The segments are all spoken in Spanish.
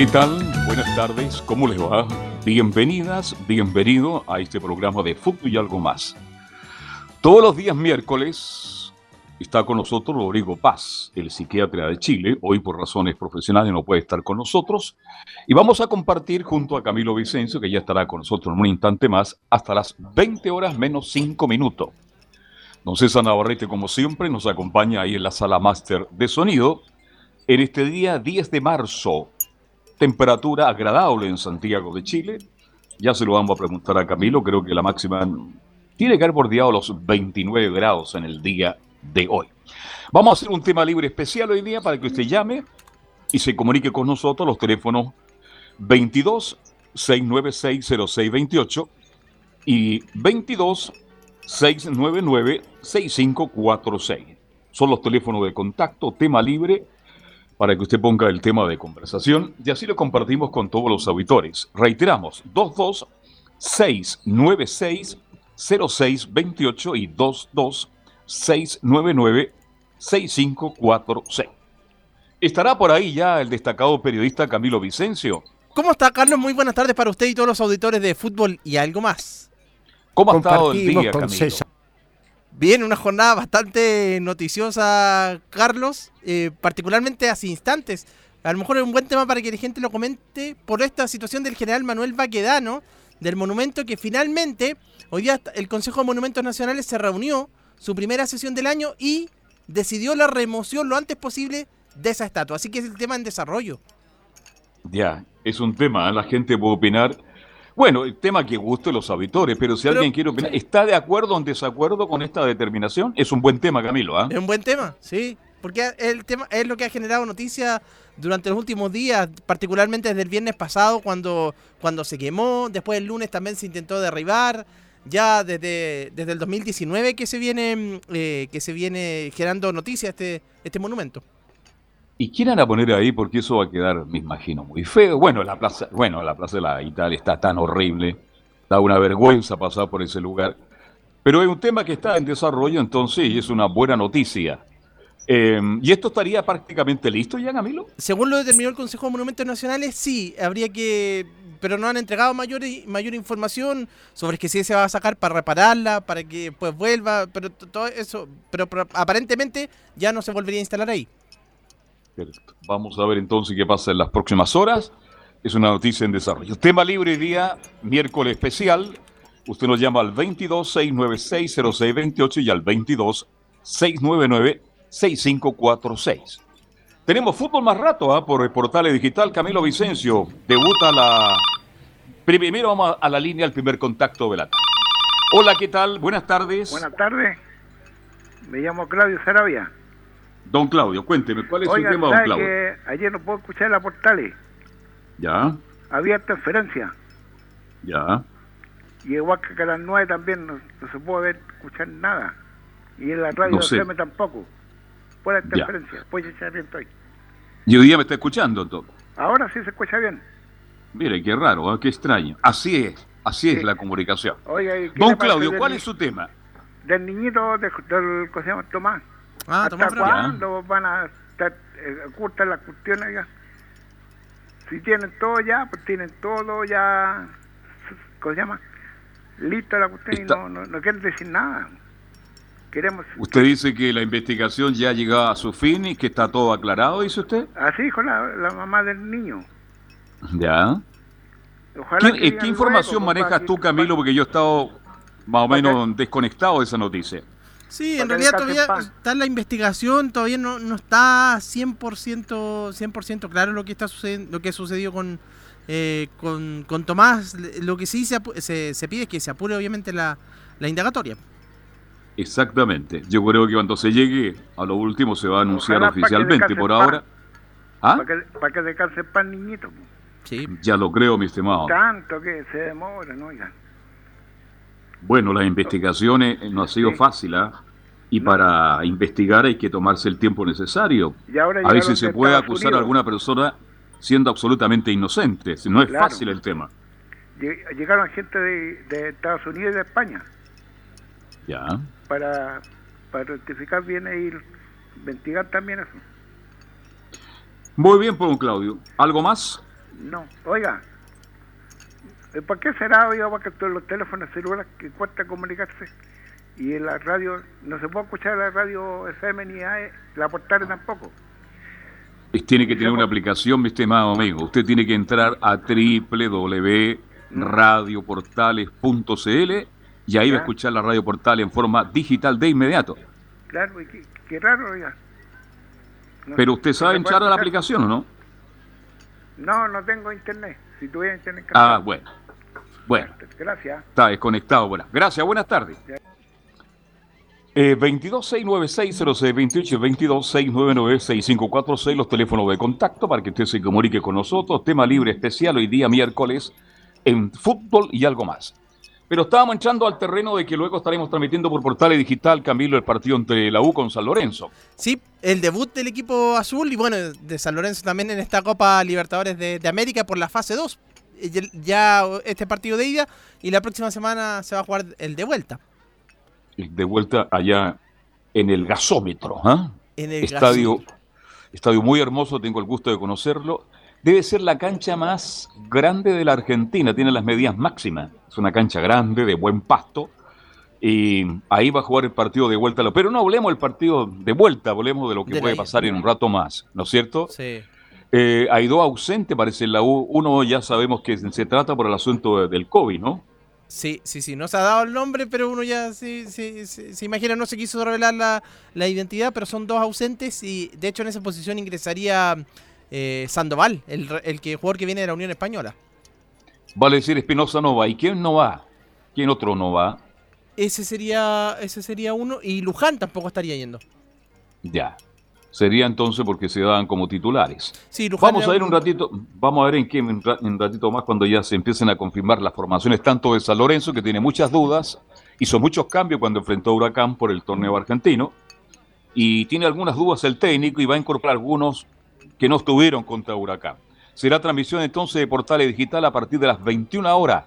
¿Qué tal? Buenas tardes, ¿cómo les va? Bienvenidas, bienvenido a este programa de Fútbol y algo más. Todos los días miércoles está con nosotros Rodrigo Paz, el psiquiatra de Chile. Hoy por razones profesionales no puede estar con nosotros. Y vamos a compartir junto a Camilo Vicencio, que ya estará con nosotros en un instante más, hasta las 20 horas menos 5 minutos. Don César Navarrete, como siempre, nos acompaña ahí en la sala máster de sonido en este día 10 de marzo temperatura agradable en Santiago de Chile. Ya se lo vamos a preguntar a Camilo, creo que la máxima tiene que haber bordeado los 29 grados en el día de hoy. Vamos a hacer un tema libre especial hoy día para que usted llame y se comunique con nosotros los teléfonos 22 696 0628 y 22 699 6546. Son los teléfonos de contacto, tema libre para que usted ponga el tema de conversación y así lo compartimos con todos los auditores. Reiteramos, 226960628 y 226996546. Estará por ahí ya el destacado periodista Camilo Vicencio. ¿Cómo está, Carlos? Muy buenas tardes para usted y todos los auditores de fútbol y algo más. ¿Cómo ha estado el día, Camilo? Bien, una jornada bastante noticiosa, Carlos, eh, particularmente hace instantes. A lo mejor es un buen tema para que la gente lo comente por esta situación del general Manuel Baquedano, del monumento que finalmente, hoy día el Consejo de Monumentos Nacionales se reunió, su primera sesión del año, y decidió la remoción lo antes posible de esa estatua. Así que es el tema en desarrollo. Ya, es un tema, ¿eh? la gente puede opinar bueno, el tema que guste los auditores, pero si alguien quiere opinar, ¿está de acuerdo o en desacuerdo con esta determinación? Es un buen tema, Camilo. ¿ah? Es un buen tema, sí. Porque el tema es lo que ha generado noticia durante los últimos días, particularmente desde el viernes pasado, cuando, cuando se quemó. Después el lunes también se intentó derribar. Ya desde, desde el 2019 que se viene, eh, que se viene generando noticia este, este monumento. ¿Y quién a poner ahí? Porque eso va a quedar, me imagino, muy feo. Bueno, la plaza, bueno, la plaza de la Italia está tan horrible, da una vergüenza pasar por ese lugar. Pero es un tema que está en desarrollo, entonces, y es una buena noticia. Em, ¿Y esto estaría prácticamente listo ya, Camilo? Según lo determinó el Consejo de Monumentos Nacionales, sí, habría que... Pero no han entregado mayor, mayor información sobre que si se va a sacar para repararla, para que pues vuelva, pero todo eso, pero aparentemente ya no se volvería a instalar ahí. Vamos a ver entonces qué pasa en las próximas horas. Es una noticia en desarrollo. Tema libre día, miércoles especial. Usted nos llama al 22-696-0628 y al 22-699-6546. Tenemos fútbol más rato ¿ah? por el portal digital. Camilo Vicencio debuta la. Primero vamos a la línea, al primer contacto de la Hola, ¿qué tal? Buenas tardes. Buenas tardes. Me llamo Claudio Sarabia. Don Claudio, cuénteme, ¿cuál es su tema, don Claudio? Que ayer no puedo escuchar la portales. Ya. Había transferencia. Ya. Y igual que a las nueve también no, se puede ver, escuchar nada. Y en la radio no sé. tampoco. Fuera transferencia. Pues ya bien estoy. ¿Y hoy día me está escuchando entonces? Ahora sí se escucha bien. Mire, qué raro, ¿eh? qué extraño. Así es, así es la comunicación. Oiga, don Claudio, ¿cuál es su tema? Del niñito del, del, ¿cómo se llama? Tomás. Ah, ¿Hasta cuándo van a estar eh, ocultas las cuestiones ya? Si tienen todo ya, pues tienen todo ya, ¿cómo se llama? Lista la cuestión y no, no, quieren decir nada. Queremos... Usted dice que la investigación ya ha llegado a su fin y que está todo aclarado, dice usted. Así dijo la, la mamá del niño. Ya. ¿Qué, ¿qué información manejas tú, Camilo? Porque yo he estado más o menos desconectado de esa noticia. Sí, en realidad todavía está en la investigación, todavía no, no está 100%, 100 claro lo que está sucediendo, lo que sucedió con, eh, con, con, Tomás. Lo que sí se, se, se, pide es que se apure obviamente la, la indagatoria. Exactamente. Yo creo que cuando se llegue a lo último se va a anunciar oficialmente. Por ahora. ¿Ah? Para que, para que descanse pan, niñito. Sí. Ya lo creo, mi estimado. Tanto que se demora, ¿no? Ya. Bueno, las investigaciones no ha sido fácil, ¿ah? Y para investigar hay que tomarse el tiempo necesario. a veces se puede acusar a alguna persona siendo absolutamente inocente. No es fácil el tema. Llegaron gente de, Estados Unidos y de España. Ya. Para, para rectificar bien e investigar también eso. Muy bien, pues, Claudio. ¿Algo más? No. Oiga, ¿por qué será, oiga, que los teléfonos celulares que cuesta comunicarse? y en la radio, no se puede escuchar la radio FM ni AE, la portal tampoco. Tiene que tener una aplicación, mi estimado amigo. Usted tiene que entrar a www.radioportales.cl y ahí va a escuchar la radio portal en forma digital de inmediato. Claro, qué, raro ya. Pero usted sabe entrar a la aplicación o no? No, no tengo internet. Si tuviera internet. Ah, bueno. Bueno. Gracias. Está desconectado. Bueno. Gracias, buenas tardes. Eh, 22-696-0628, 22-699-6546, los teléfonos de contacto para que usted se comunique con nosotros. Tema libre especial hoy día miércoles en fútbol y algo más. Pero estábamos entrando al terreno de que luego estaremos transmitiendo por portales digital, Camilo, el partido entre la U con San Lorenzo. Sí, el debut del equipo azul y bueno, de San Lorenzo también en esta Copa Libertadores de, de América por la fase 2. Ya este partido de ida y la próxima semana se va a jugar el de vuelta de vuelta allá en el gasómetro. ¿ah? estadio, estadio muy hermoso, tengo el gusto de conocerlo. Debe ser la cancha más grande de la Argentina, tiene las medidas máximas. Es una cancha grande, de buen pasto. Y ahí va a jugar el partido de vuelta. Pero no hablemos del partido de vuelta, hablemos de lo que puede pasar en un rato más, ¿no es cierto? Sí. Eh, hay dos ausentes, parece en la U. Uno ya sabemos que se trata por el asunto del COVID, ¿no? Sí, sí, sí, no se ha dado el nombre, pero uno ya se, imagina, no se quiso revelar la, identidad, pero son dos ausentes y de hecho en esa posición ingresaría eh, Sandoval, el, el que, jugador que viene de la Unión Española. Vale decir, Espinosa no va. ¿Y quién no va? ¿Quién otro no va? Ese sería, ese sería uno y Luján tampoco estaría yendo. Ya sería entonces porque se dan como titulares. vamos a ver un ratito, vamos a ver en qué en un ratito más cuando ya se empiecen a confirmar las formaciones tanto de San Lorenzo que tiene muchas dudas, hizo muchos cambios cuando enfrentó a Huracán por el torneo argentino y tiene algunas dudas el técnico y va a incorporar algunos que no estuvieron contra Huracán. Será transmisión entonces de Portales Digital a partir de las 21 horas.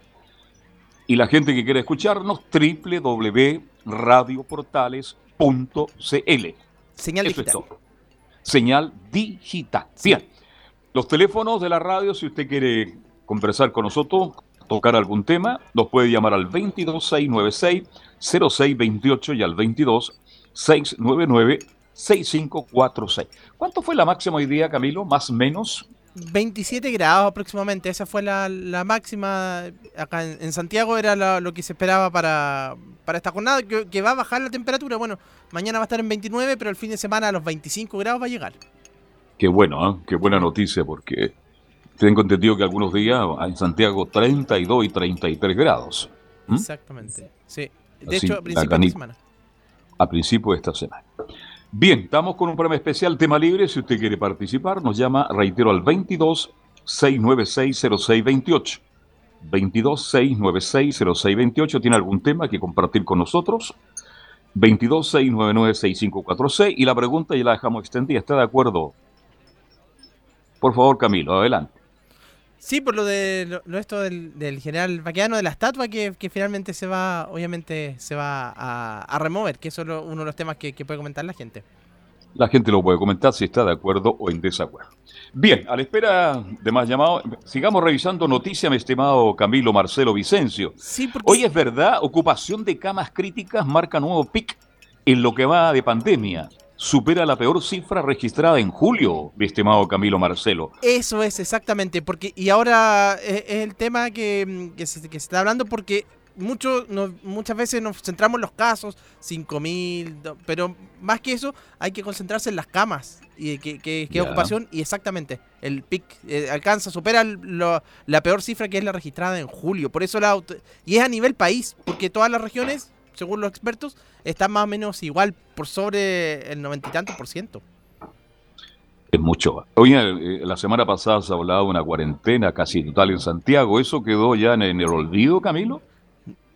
Y la gente que quiera escucharnos, www.radioportales.cl. Señal digital señal digital. Bien, los teléfonos de la radio, si usted quiere conversar con nosotros, tocar algún tema, nos puede llamar al 22696-0628 y al 22699-6546. ¿Cuánto fue la máxima hoy día, Camilo? ¿Más o menos? 27 grados aproximadamente, esa fue la, máxima. Acá en, Santiago era lo que se esperaba para, para esta jornada, que, va a bajar la temperatura. Bueno, mañana va a estar en 29, pero el fin de semana a los 25 grados va a llegar. Qué bueno, ¿eh? qué buena noticia, porque tengo entendido que algunos días en Santiago 32 y 33 grados. Exactamente, sí. De hecho, a principio de semana. A principio de esta semana. Bien, estamos con un programa especial, tema libre. Si usted quiere participar, nos llama, reitero, al 22 696 0628. 22 696 0628. ¿Tiene algún tema que compartir con nosotros? 22 699 6546. Y la pregunta ya la dejamos extendida. ¿Está de acuerdo? Por favor, Camilo, adelante. Sí, por lo de lo, esto del, general vaqueano, de la estatua que, finalmente se va, obviamente se va a, remover, que eso es uno de los temas que, puede comentar la gente. La gente lo puede comentar si está de acuerdo o en desacuerdo. Bien, a la espera de más llamados, sigamos revisando noticias, mi estimado Camilo Marcelo Vicencio. Sí, Hoy es verdad, ocupación de camas críticas marca nuevo pic en lo que va de pandemia supera la peor cifra registrada en julio, mi estimado Camilo Marcelo. Eso es exactamente, porque y ahora es, el tema que, se, está hablando porque mucho, muchas veces nos centramos en los casos, 5.000, pero más que eso hay que concentrarse en las camas y que, que, ocupación y exactamente el PIC eh, alcanza, supera la peor cifra que es la registrada en julio, por eso la y es a nivel país, porque todas las regiones según los expertos, está más o menos igual por sobre el noventa y tantos por ciento. Es mucho. Oye, eh, la semana pasada se hablaba de una cuarentena casi total en Santiago. ¿Eso quedó ya en, el olvido, Camilo?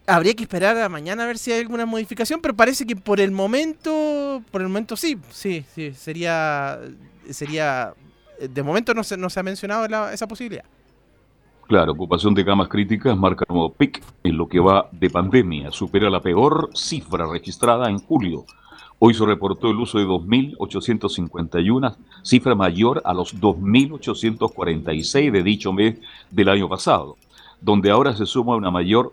Habría que esperar a mañana a ver si hay alguna modificación, pero parece que por el momento, por el momento sí, sí, sí, sería, sería, de momento no se, no se ha mencionado esa posibilidad. Claro, ocupación de camas críticas marca nuevo pic en lo que va de pandemia, supera la peor cifra registrada en julio. Hoy se reportó el uso de 2.851, cifra mayor a los 2.846 de dicho mes del año pasado, donde ahora se suma una mayor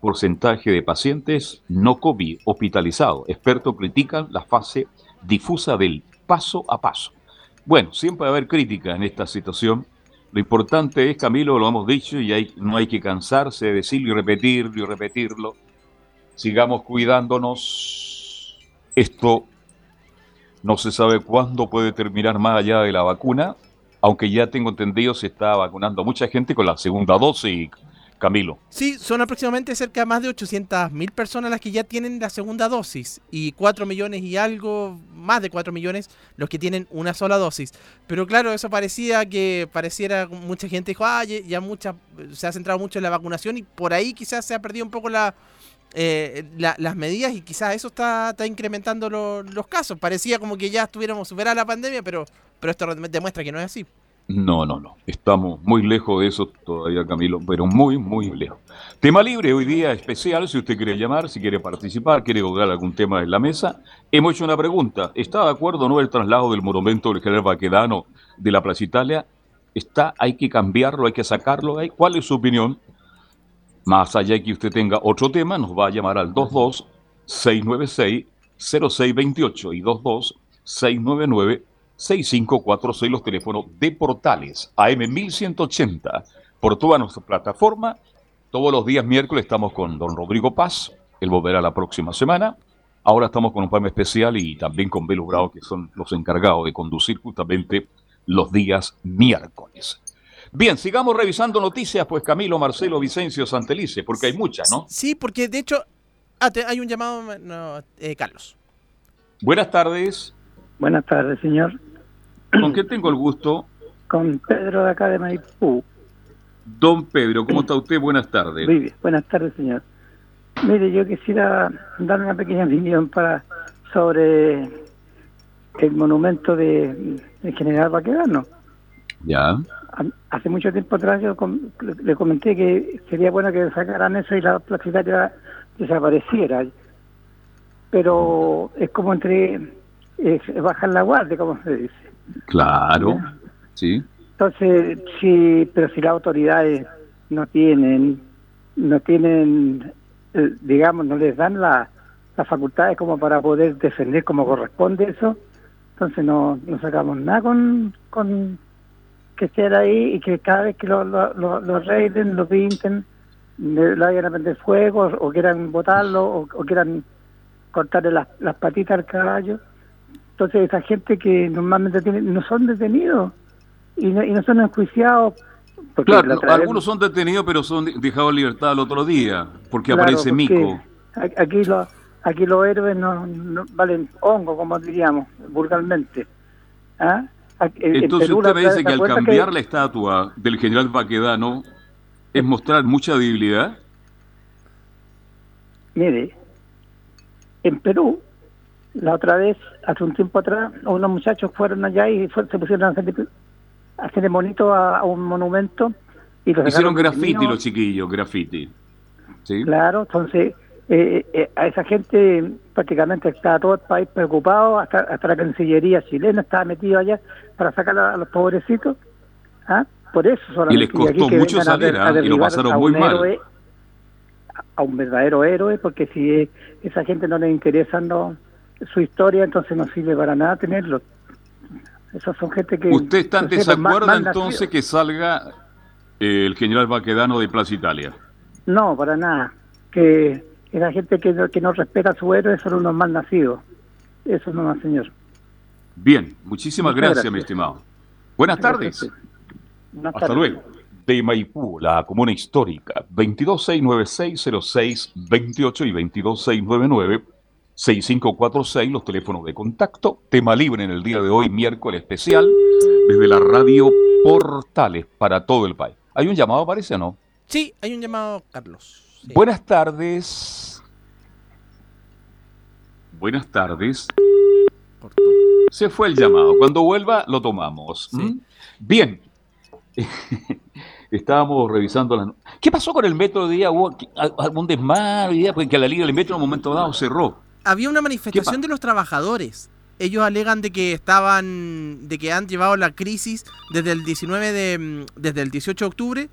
porcentaje de pacientes no COVID hospitalizados. Expertos critican la fase difusa del paso a paso. Bueno, siempre va a haber crítica en esta situación lo importante es, Camilo, lo hemos dicho y no hay que cansarse de decirlo y repetirlo y repetirlo. Sigamos cuidándonos. Esto no se sabe cuándo puede terminar más allá de la vacuna, aunque ya tengo entendido se está vacunando mucha gente con la segunda dosis Camilo. Sí, son aproximadamente cerca de más de 800 mil personas las que ya tienen la segunda dosis y 4 millones y algo, más de 4 millones los que tienen una sola dosis. Pero claro, eso parecía que pareciera mucha gente dijo, ah, ya mucha, se ha centrado mucho en la vacunación y por ahí quizás se ha perdido un poco la, eh, las medidas y quizás eso está, está incrementando los casos. Parecía como que ya estuviéramos superando la pandemia, pero, pero esto demuestra que no es así. No, no, no. Estamos muy lejos de eso todavía, Camilo, pero muy, muy lejos. Tema libre, hoy día especial, si usted quiere llamar, si quiere participar, quiere colgar algún tema en la mesa. Hemos hecho una pregunta. ¿Está de acuerdo o no el traslado del monumento del general Baquedano de la Plaza Italia? ¿Está? ¿Hay que cambiarlo? ¿Hay que sacarlo? ¿Cuál es su opinión? Más allá de que usted tenga otro tema, nos va a llamar al 22 696 0628 y 22 699 6546 los teléfonos de Portales AM1180 por toda nuestra plataforma. Todos los días miércoles estamos con don Rodrigo Paz, él volverá la próxima semana. Ahora estamos con un programa especial y también con Belo Bravo, que son los encargados de conducir justamente los días miércoles. Bien, sigamos revisando noticias, pues Camilo, Marcelo, Vicencio, Santelice, porque hay muchas, ¿no? Sí, porque de hecho ah, hay un llamado, eh, Carlos. Buenas tardes. Buenas tardes, señor. ¿Con qué tengo el gusto? Con Pedro de acá de Maipú. Don Pedro, ¿cómo está usted? Buenas tardes. Muy bien, buenas tardes, señor. Mire, yo quisiera dar una pequeña opinión para sobre el monumento de, general Baquedano. Ya. Hace mucho tiempo atrás yo le comenté que sería bueno que sacaran eso y la plaza desapareciera. Pero es como entre eh, bajar la guardia, como se dice. Claro, sí. Entonces, sí, pero si las autoridades no tienen, no tienen, eh, digamos, no les dan las facultades como para poder defender como corresponde eso, entonces no, no sacamos nada con, con que estén ahí y que cada vez que lo, lo, lo, lo reiden, lo pinten, le, vayan a prender fuego o quieran botarlo o, o quieran cortarle las, las patitas al caballo entonces esa gente que normalmente tiene, no son detenidos y no, y no son enjuiciados. Claro, algunos son detenidos pero son dejados en libertad el otro día porque aparece Mico. Aquí, lo, aquí los héroes no, valen hongo, como diríamos vulgarmente. ¿Ah? Entonces usted me dice que al cambiar la estatua del general Baquedano es mostrar mucha debilidad. Mire, en Perú la otra vez, hace un tiempo atrás, unos muchachos fueron allá y se pusieron a hacer, a bonito a, un monumento. y los Hicieron graffiti los chiquillos, graffiti. ¿Sí? Claro, entonces eh, eh, a esa gente prácticamente está todo el país preocupado, hasta, hasta la Cancillería chilena estaba metido allá para sacar a, los pobrecitos. ¿ah? Por eso solamente. Y les costó mucho salir ¿ah? y lo pasaron muy mal. a un verdadero héroe, porque si esa gente no le interesa, no su historia, entonces no sirve para nada tenerlo. Esos son gente que... ¿Usted está en desacuerdo entonces que salga eh, el general Baquedano de Plaza Italia? No, para nada. Que la gente que no, que no respeta a su héroe son unos mal nacidos. Eso no, señor. Bien, muchísimas gracias, mi estimado. Buenas tardes. Hasta luego. de Maipú, la comuna histórica. 226960628 y 22699-6546, los teléfonos de contacto. Tema libre en el día de hoy, miércoles especial, desde la radio Portales para todo el país. ¿Hay un llamado, parece o no? Sí, hay un llamado, Carlos. Buenas tardes. Buenas tardes. Se fue el llamado. Cuando vuelva, lo tomamos. ¿Mm? Bien. Estábamos revisando las... ¿Qué pasó con el metro de día? ¿Hubo algún desmadre? Porque la línea del metro en un momento dado cerró. Había una manifestación de los trabajadores. Ellos alegan de que estaban, de que han llevado la crisis desde el 19 de, mm, desde el 18 de octubre,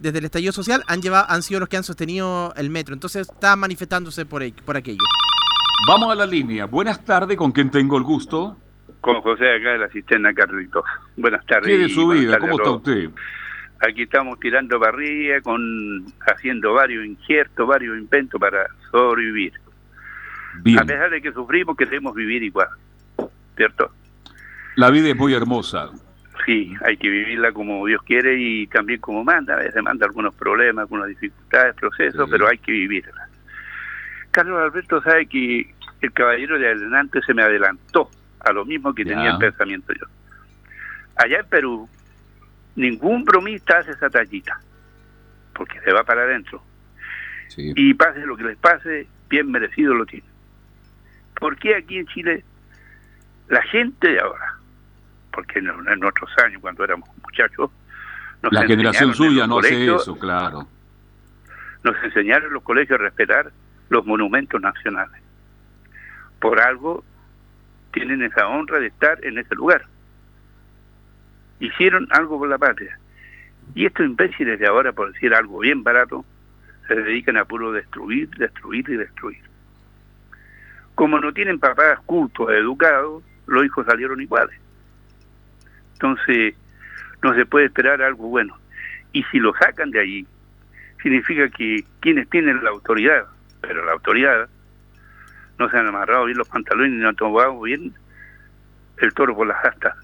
desde el estallido social, han llevado, han sido los que han sostenido el metro. Entonces está manifestándose por, por aquello. Vamos a la línea. Buenas tardes, ¿con quién tengo el gusto? Con José acá de la cisterna Carlitos. Buenas tardes. ¿Qué de su vida? ¿Cómo está usted? Aquí estamos tirando parrilla, con, haciendo varios injertos, varios inventos para sobrevivir. Bien. A pesar de que sufrimos, queremos vivir igual. ¿Cierto? La vida es muy hermosa. Sí, hay que vivirla como Dios quiere y también como manda. A veces manda algunos problemas, algunas dificultades, procesos, pero hay que vivirla. Carlos Alberto sabe que el caballero de adelante se me adelantó a lo mismo que tenía el pensamiento yo. Allá en Perú, ningún bromista hace esa tallita, porque se va para adentro. Y pase lo que les pase, bien merecido lo tiene. ¿Por qué aquí en Chile la gente de ahora, porque en, nuestros años, cuando éramos muchachos, la generación suya no hace eso, claro. Nos enseñaron en los colegios a respetar los monumentos nacionales. Por algo tienen esa honra de estar en ese lugar. Hicieron algo por la patria. Y estos imbéciles de ahora, por decir algo bien barato, se dedican a puro destruir, destruir y destruir. Como no tienen papás cultos, educados, los hijos salieron iguales. Entonces, no se puede esperar algo bueno. Y si lo sacan de allí, significa que quienes tienen la autoridad, pero la autoridad no se han amarrado bien los pantalones ni no han tomado bien el toro por las astas.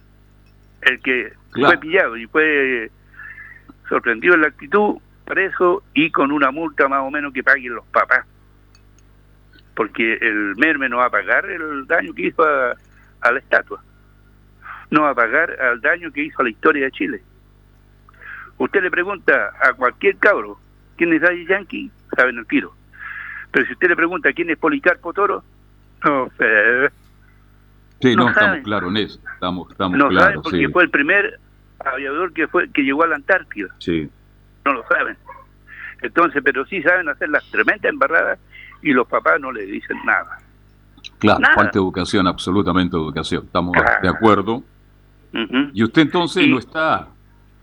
El que fue pillado y fue sorprendido en la actitud, preso y con una multa más o menos que paguen los papás. Porque el merme no va a pagar el daño que hizo a, la estatua. No va a pagar el daño que hizo a la historia de Chile. Usted le pregunta a cualquier cabro quién es Daddy Yankee, saben el tiro. Pero si usted le pregunta quién es Policarpo Toro, no sé. Sí, no, estamos claros en eso. Estamos, estamos no saben porque fue el primer aviador que fue que llegó a la Antártida. Sí. No lo saben. Entonces, pero sí saben hacer las tremendas embarradas y los papás no le dicen nada. Claro, falta educación, absolutamente educación. Estamos de acuerdo. Y usted entonces no está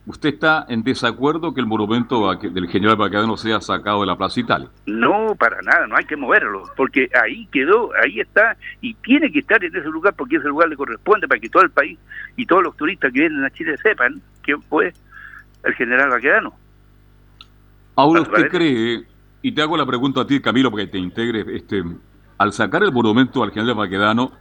¿Usted está en desacuerdo que el monumento del general Baquedano sea sacado de la Plaza Italia? No, para nada, no hay que moverlo, porque ahí quedó, ahí está, y tiene que estar en ese lugar porque ese lugar le corresponde para que todo el país y todos los turistas que vienen a Chile sepan quién fue el general Baquedano. Ahora usted cree, y te hago la pregunta a ti, Camilo, para que te integres, este, al sacar el monumento al general Baquedano,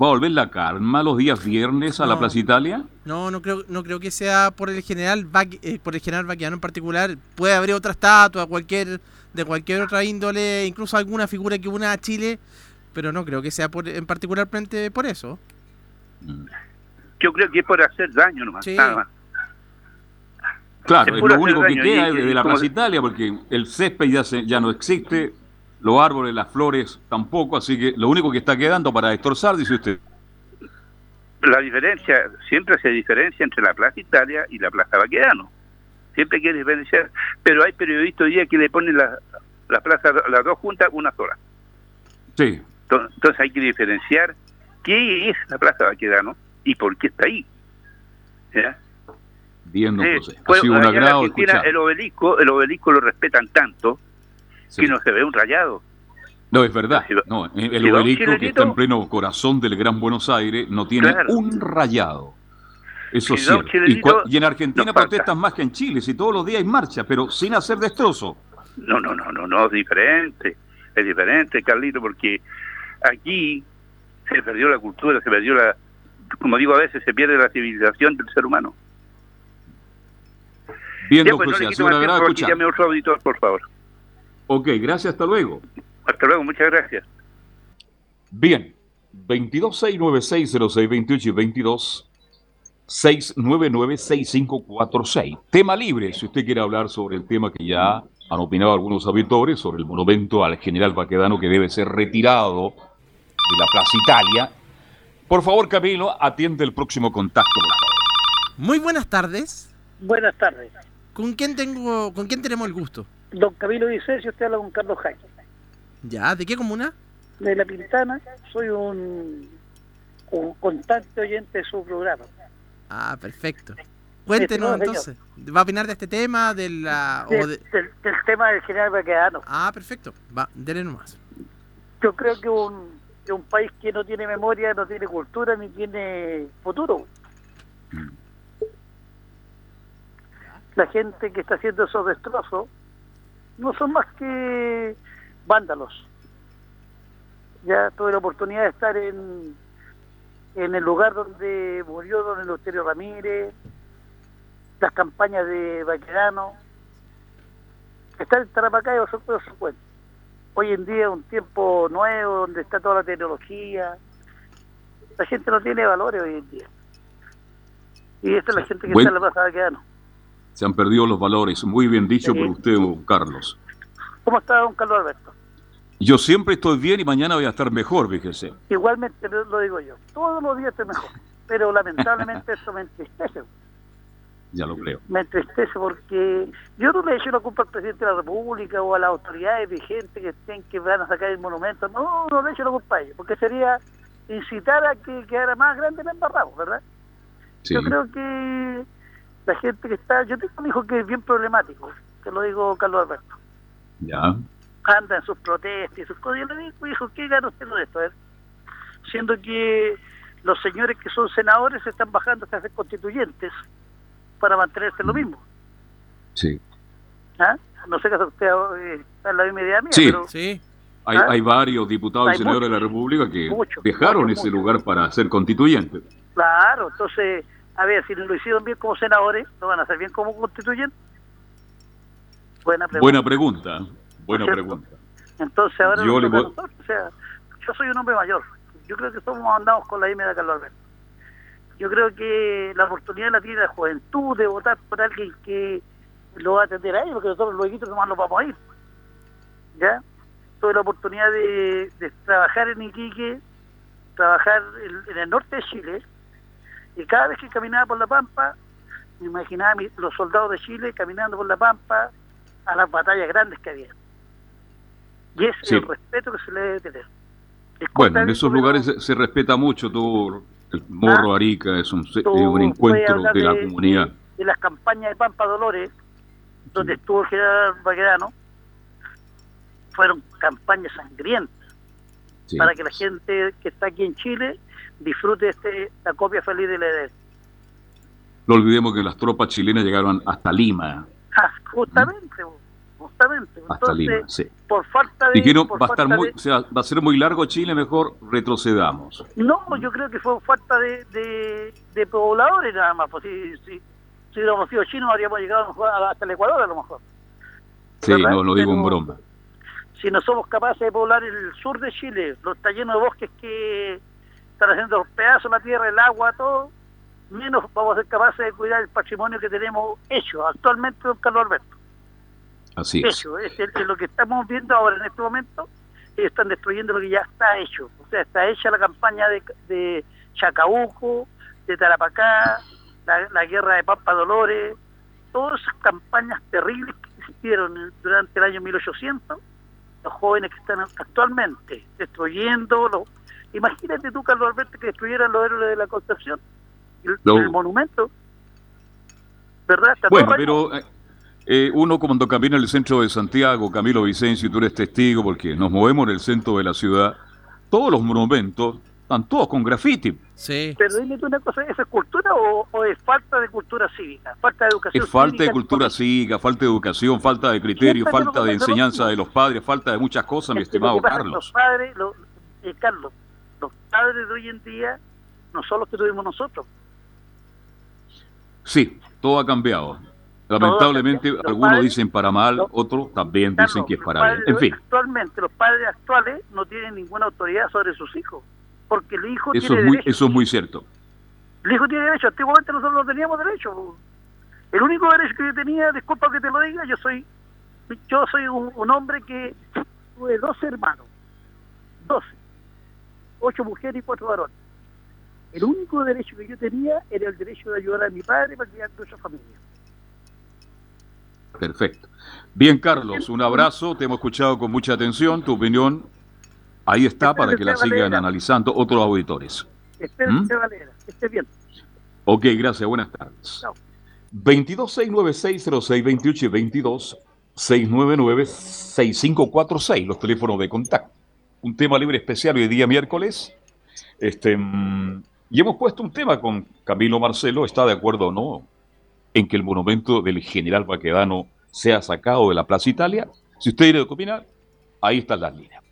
¿Va a volver la calma los días viernes a la Plaza Italia? No, no creo, no creo que sea por el general eh, por el general Baquiano en particular. Puede haber otra estatua, cualquier de cualquier otra índole, incluso alguna figura que una a Chile, pero no creo que sea por, en particular por eso. Yo creo que es por hacer daño nomás, Claro, es, lo único que queda de la Plaza Italia, porque el césped ya, ya no existe, los árboles, las flores tampoco, así que lo único que está quedando para destrozar, dice usted. La diferencia, siempre se diferencia entre la Plaza Italia y la Plaza Baquedano. Siempre hay que diferenciar, pero hay periodistas hoy día que le ponen la, la plaza, las dos juntas, una sola. Sí. Entonces hay que diferenciar qué es la Plaza Baquedano y por qué está ahí. ¿Ya? Viendo, ha sido un agrado El obelisco, el obelisco lo respetan tanto que no se ve un rayado. No, es verdad. No, el obelisco que está en pleno corazón del Gran Buenos Aires no tiene un rayado. Eso sí. Y, en Argentina protestan más que en Chile, si todos los días hay marcha, pero sin hacer destrozo. No, no, no, no, no, es diferente. Es diferente, Carlito, porque aquí se perdió la cultura, se perdió la. Como digo a veces, se pierde la civilización del ser humano. Bien, don pues, José, no Llame otro auditor, por favor. Ok, gracias, hasta luego. Hasta luego, muchas gracias. Bien, 226960628 y 22 699-6546. Tema libre, si usted quiere hablar sobre el tema que ya han opinado algunos auditores, sobre el monumento al general Baquedano que debe ser retirado de la Plaza Italia. Por favor, Camilo, atiende el próximo contacto, por favor. Muy buenas tardes. Buenas tardes. ¿Con quién tengo, con quién tenemos el gusto? Don Camilo Vicencio, usted habla con Carlos Jaime. Ya, ¿de qué comuna? De La Pintana, soy un, un constante oyente de su programa. Ah, perfecto. Cuéntenos entonces. ¿Va a opinar de este tema? De la, del, tema del general Baquedano. Ah, perfecto. Va, denle nomás. Yo creo que un, un país que no tiene memoria, no tiene cultura, ni tiene futuro. La gente que está haciendo esos destrozos no son más que vándalos. Ya tuve la oportunidad de estar en, en el lugar donde murió don Eleuterio Ramírez, las campañas de Baquedano, está en Tarapacá y todo su cuenta. Hoy en día es un tiempo nuevo donde está toda la tecnología. La gente no tiene valores hoy en día. Y esta es la gente que está en la plaza Baquedano. Se han perdido los valores. Muy bien dicho por usted, Carlos. ¿Cómo está don Carlos Alberto? Yo siempre estoy bien y mañana voy a estar mejor, fíjese. Igualmente lo digo yo. Todos los días estoy mejor. Pero lamentablemente eso me entristece. Ya lo creo. Me entristece porque yo no le he hecho la culpa al presidente de la República o a las autoridades vigentes que estén que van a sacar el monumento. No, no le he hecho la culpa a ellos, porque sería incitar a que quedara más grande el embarrado, ¿verdad? Yo creo que la gente que está... Yo tengo un hijo que es bien problemático, que lo digo Carlos Alberto. Ya anda en sus protestas y sus cosas. Yo le digo, hijo, ¿qué gana usted de esto? Siendo que los señores que son senadores se están bajando hasta ser constituyentes para mantenerse lo mismo. Sí. ¿Ah? No sé qué usted eh, está en la misma idea mía, sí. sí. Hay, ¿Ah? hay, varios diputados y senadores de la República que dejaron ese lugar para ser constituyentes. Claro, entonces, a ver, si lo hicieron bien como senadores, ¿lo van a hacer bien como constituyentes? Buena pregunta. Buena pregunta. Buena pregunta. Entonces ahora yo, o sea, yo soy un hombre mayor. Yo creo que somos andamos con la IME de Carlos Alberto. Yo creo que la oportunidad la tiene la juventud de votar por alguien que lo va a atender a ellos, porque nosotros los equipos nomás nos vamos a ir. ¿Ya? Tuve la oportunidad de, trabajar en Iquique, trabajar en, el norte de Chile, y cada vez que caminaba por la Pampa, me imaginaba los soldados de Chile caminando por la Pampa a las batallas grandes que había. Y es el respeto que se le debe tener. bueno, en esos lugares se, respeta mucho todo. El Morro ah, Arica es un, encuentro de, la comunidad. De, las campañas de Pampa Dolores, donde estuvo el general Baquedano, fueron campañas sangrientas para que la gente que está aquí en Chile disfrute este, la copia feliz de la EDEL. No olvidemos que las tropas chilenas llegaron hasta Lima. Ah, justamente justamente. Entonces, por falta de... va, a estar muy, o sea, va a ser muy largo Chile, mejor retrocedamos. No, yo creo que fue falta de, de, pobladores nada más. Pues si, si, si hubiéramos sido chinos, habríamos llegado hasta el Ecuador a lo mejor. Sí, no lo digo en broma. Si no somos capaces de poblar el sur de Chile, lo está lleno de bosques que están haciendo los pedazos, la tierra, el agua, todo, menos vamos a ser capaces de cuidar el patrimonio que tenemos hecho actualmente, don Carlos Alberto. Así hecho. Es. lo que estamos viendo ahora en este momento. Ellos están destruyendo lo que ya está hecho. O sea, está hecha la campaña de, de Chacabuco, de Tarapacá, la, guerra de Pampa Dolores, todas esas campañas terribles que existieron durante el año 1800, los jóvenes que están actualmente destruyendo, imagínate tú, Carlos Alberto, que destruyeran los héroes de la Concepción, el, monumento, ¿verdad? bueno, pero eh, uno cuando camina en el centro de Santiago, Camilo Vicencio, tú eres testigo porque nos movemos en el centro de la ciudad, todos los monumentos están todos con graffiti. Sí. Pero dime tú una cosa, ¿es cultura o, es falta de cultura cívica? Falta de educación Es falta de cultura cívica, falta de educación, falta de criterio, falta de enseñanza de los padres, falta de muchas cosas, mi estimado Carlos. Los padres, eh, Carlos, los padres de hoy en día no son los que tuvimos nosotros. Sí, todo ha cambiado Lamentablemente, algunos dicen para mal, otros también dicen que es para bien. En fin. Actualmente, los padres actuales no tienen ninguna autoridad sobre sus hijos, porque el hijo eso tiene es muy, Eso es muy cierto. El hijo tiene derecho. Antiguamente nosotros no teníamos derecho. El único derecho que yo tenía, disculpa que te lo diga, yo soy yo soy un, hombre que tuve dos hermanos, doce, ocho mujeres y cuatro varones. El único derecho que yo tenía era el derecho de ayudar a mi padre para criar nuestra familia. Perfecto. Bien, Carlos, un abrazo. Te hemos escuchado con mucha atención. Tu opinión ahí está para que la sigan analizando otros auditores. Espero ¿Mm? que esté bien. Ok, gracias. Buenas tardes. 22-696-0628 y 22-699-6546, los teléfonos de contacto. Un tema libre especial hoy día miércoles. Este, mm, y hemos puesto un tema con Camilo Marcelo, ¿está de acuerdo o no? En que el monumento del general Baquedano sea sacado de la Plaza Italia. Si usted quiere opinar, ahí están las líneas.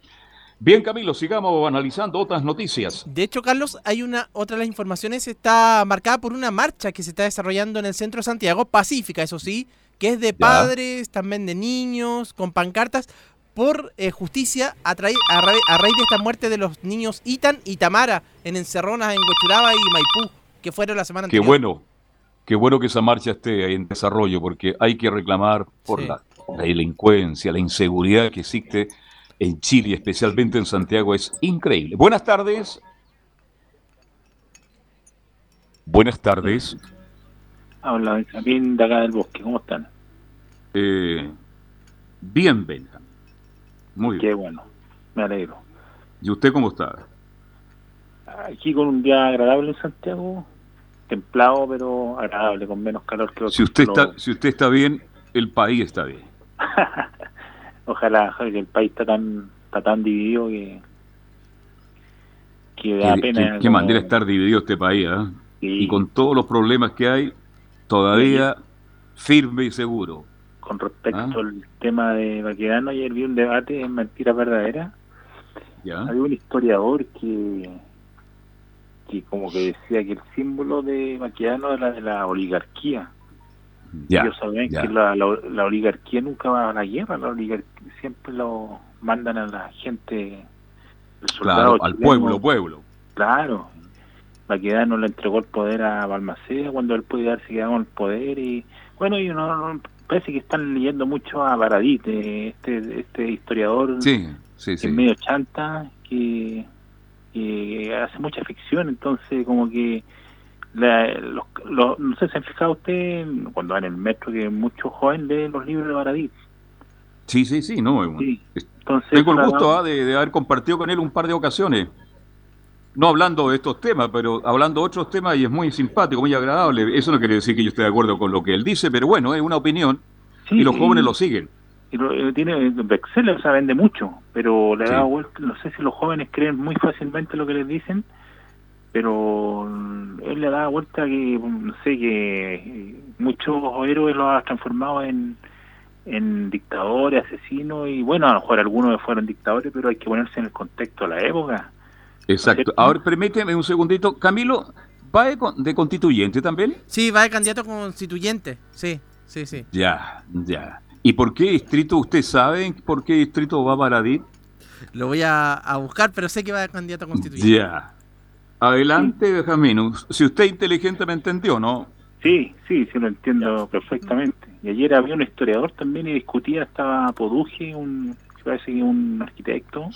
Bien, Camilo, sigamos analizando otras noticias. De hecho, Carlos, hay una otra de las informaciones está marcada por una marcha que se está desarrollando en el centro de Santiago, pacífica, eso sí, que es de padres, también de niños, con pancartas por eh, justicia a, a, raíz de esta muerte de los niños Itan y Tamara en Encerronas, en Huachuraba y Maipú, que fueron la semana anterior. Qué bueno, qué bueno que esa marcha esté en desarrollo, porque hay que reclamar por la, la delincuencia, la inseguridad que existe en Chile, especialmente en Santiago, es increíble. Buenas tardes. Buenas tardes. Habla Benjamín de acá del bosque, ¿cómo están? Eh, bien, Benjamín. Muy bien. Qué bueno, me alegro. ¿Y usted cómo está? Aquí con un día agradable en Santiago, templado pero agradable, con menos calor que otros. Si usted, está, si usted está bien, el país está bien. ojalá que el país está tan está tan dividido que que da pena qué, manera estar dividido este país ¿eh? y con todos los problemas que hay todavía firme y seguro. Con respecto ¿Ah? al tema de Baquedano ayer vi un debate en Mentiras Verdaderas había un historiador que que como que decía que el símbolo de Baquedano era de la oligarquía ellos saben que la, la, oligarquía nunca va a la guerra, la oligarquía siempre lo mandan a la gente, el soldado al pueblo, pueblo. Claro, no le entregó el poder a Balmaceda cuando él podía darse quedado con el poder y bueno, y no, parece que están leyendo mucho a Baradit, este, este historiador sí, sí, sí. medio chanta que, que hace mucha ficción, entonces como que no sé si han fijado usted cuando van en el metro que muchos jóvenes leen los libros de Baradit. Sí, sí, sí, no. Entonces, tengo el gusto ¿ah? de, haber compartido con él un par de ocasiones. No hablando de estos temas, pero hablando de otros temas y es muy simpático, muy agradable. Eso no quiere decir que yo esté de acuerdo con lo que él dice, pero bueno, es una opinión y los jóvenes lo siguen. Y lo, eh, tiene Bexel, o sea, vende mucho, pero le da vuelta, no sé si los jóvenes creen muy fácilmente lo que les dicen pero él le da vuelta que, no sé, que muchos héroes los ha transformado en, en dictadores, asesinos, y bueno, a lo mejor algunos fueron dictadores, pero hay que ponerse en el contexto de la época. Exacto. Ahora, permíteme un segundito. Camilo, ¿va de, constituyente también? Sí, va de candidato constituyente, sí, sí, sí. Ya, ya. ¿Y por qué distrito, usted sabe por qué distrito va Baradí? Lo voy a, a buscar, pero sé que va de candidato constituyente. Ya. Adelante, Benjamín. Si usted inteligentemente entendió, ¿no? Sí, sí, sí lo entiendo perfectamente. Y ayer había un historiador también y discutía, estaba Poduje, un, parece que un arquitecto.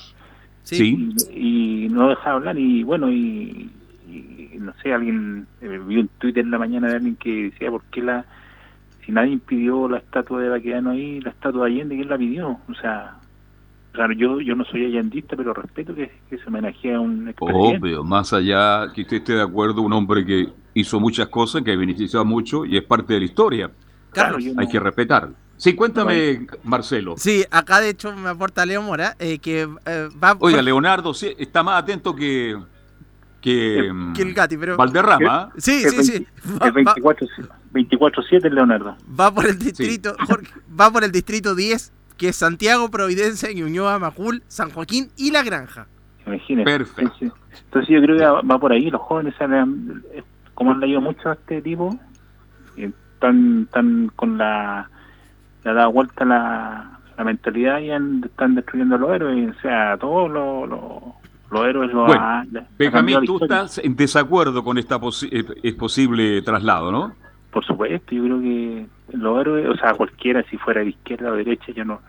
Sí. Y, no dejaba hablar y bueno, y, no sé, alguien eh, vio un Twitter en la mañana de alguien que decía, ¿por qué la, si nadie impidió la estatua de Baquedano ahí, la estatua de Allende, ¿quién la pidió? O sea, Claro, yo, yo no soy allandista, pero respeto que, se homenajee a un expresidente. Obvio, más allá que usted esté de acuerdo, un hombre que hizo muchas cosas, que benefició mucho y es parte de la historia. Claro, hay que respetar. Sí, cuéntame, Marcelo. Sí, acá de hecho me aporta Leo Mora, eh, que eh, va... Oiga, Leonardo sí, está más atento que... Que, que el Gati, pero... Valderrama. Sí, sí, sí. El 24-7 Leonardo. Va por el distrito, va por el distrito 10 que es Santiago, Providencia, Ñuñoa, Majul, San Joaquín y La Granja. Imagínese. Perfecto. Entonces yo creo que va por ahí, los jóvenes, como han leído mucho a este tipo, están, están con la, le ha dado vuelta la, la mentalidad y están destruyendo los héroes, o sea, todos los, los, héroes lo bueno, Benjamín, tú estás en desacuerdo con esta eh, es posible traslado, ¿no? Por supuesto, yo creo que los héroes, o sea, cualquiera, si fuera de izquierda o derecha, yo no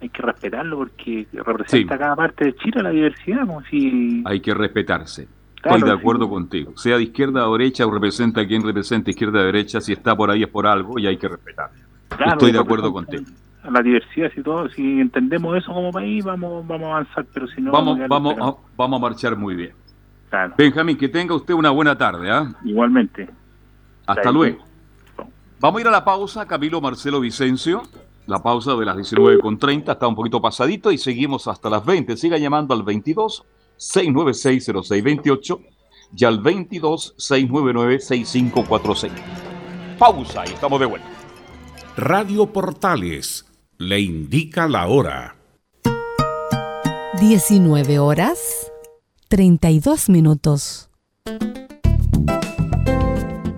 hay que respetarlo porque representa cada parte de Chile la diversidad. Como si... Hay que respetarse. Estoy de acuerdo contigo. Sea de izquierda o derecha o representa a quien representa izquierda o derecha, si está por ahí es por algo y hay que respetar. Estoy de acuerdo contigo. La diversidad, si todo, si entendemos eso como país, vamos, vamos a avanzar, pero si no... Vamos, vamos, a, vamos a marchar muy bien. Benjamín, que tenga usted una buena tarde. ¿ah? Igualmente. Hasta luego. Vamos a ir a la pausa, Camilo Marcelo Vicencio. La pausa de las 19.30 está un poquito pasadito y seguimos hasta las 20. Siga llamando al 22 696 0628 y al 22 699 6546. Pausa y estamos de vuelta. Radio Portales le indica la hora. 19 horas 32 minutos.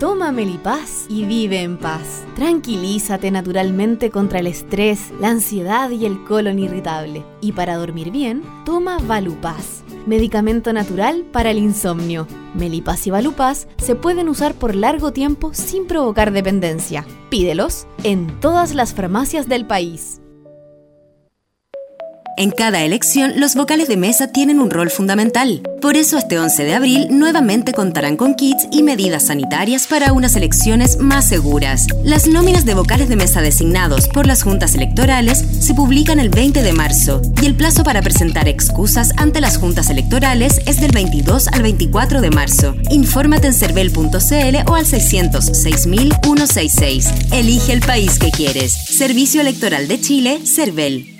Toma Melipaz y vive en paz. Tranquilízate naturalmente contra el estrés, la ansiedad y el colon irritable. Y para dormir bien, toma Valupaz, medicamento natural para el insomnio. Melipaz y Valupaz se pueden usar por largo tiempo sin provocar dependencia. Pídelos en todas las farmacias del país. En cada elección, los vocales de mesa tienen un rol fundamental. Por eso este 11 de abril nuevamente contarán con kits y medidas sanitarias para unas elecciones más seguras. Las nóminas de vocales de mesa designados por las juntas electorales se publican el 20 de marzo y el plazo para presentar excusas ante las juntas electorales es del 22 al 24 de marzo. Infórmate en cervel.cl o al 606.166. Elige el país que quieres. Servicio Electoral de Chile, Cervel.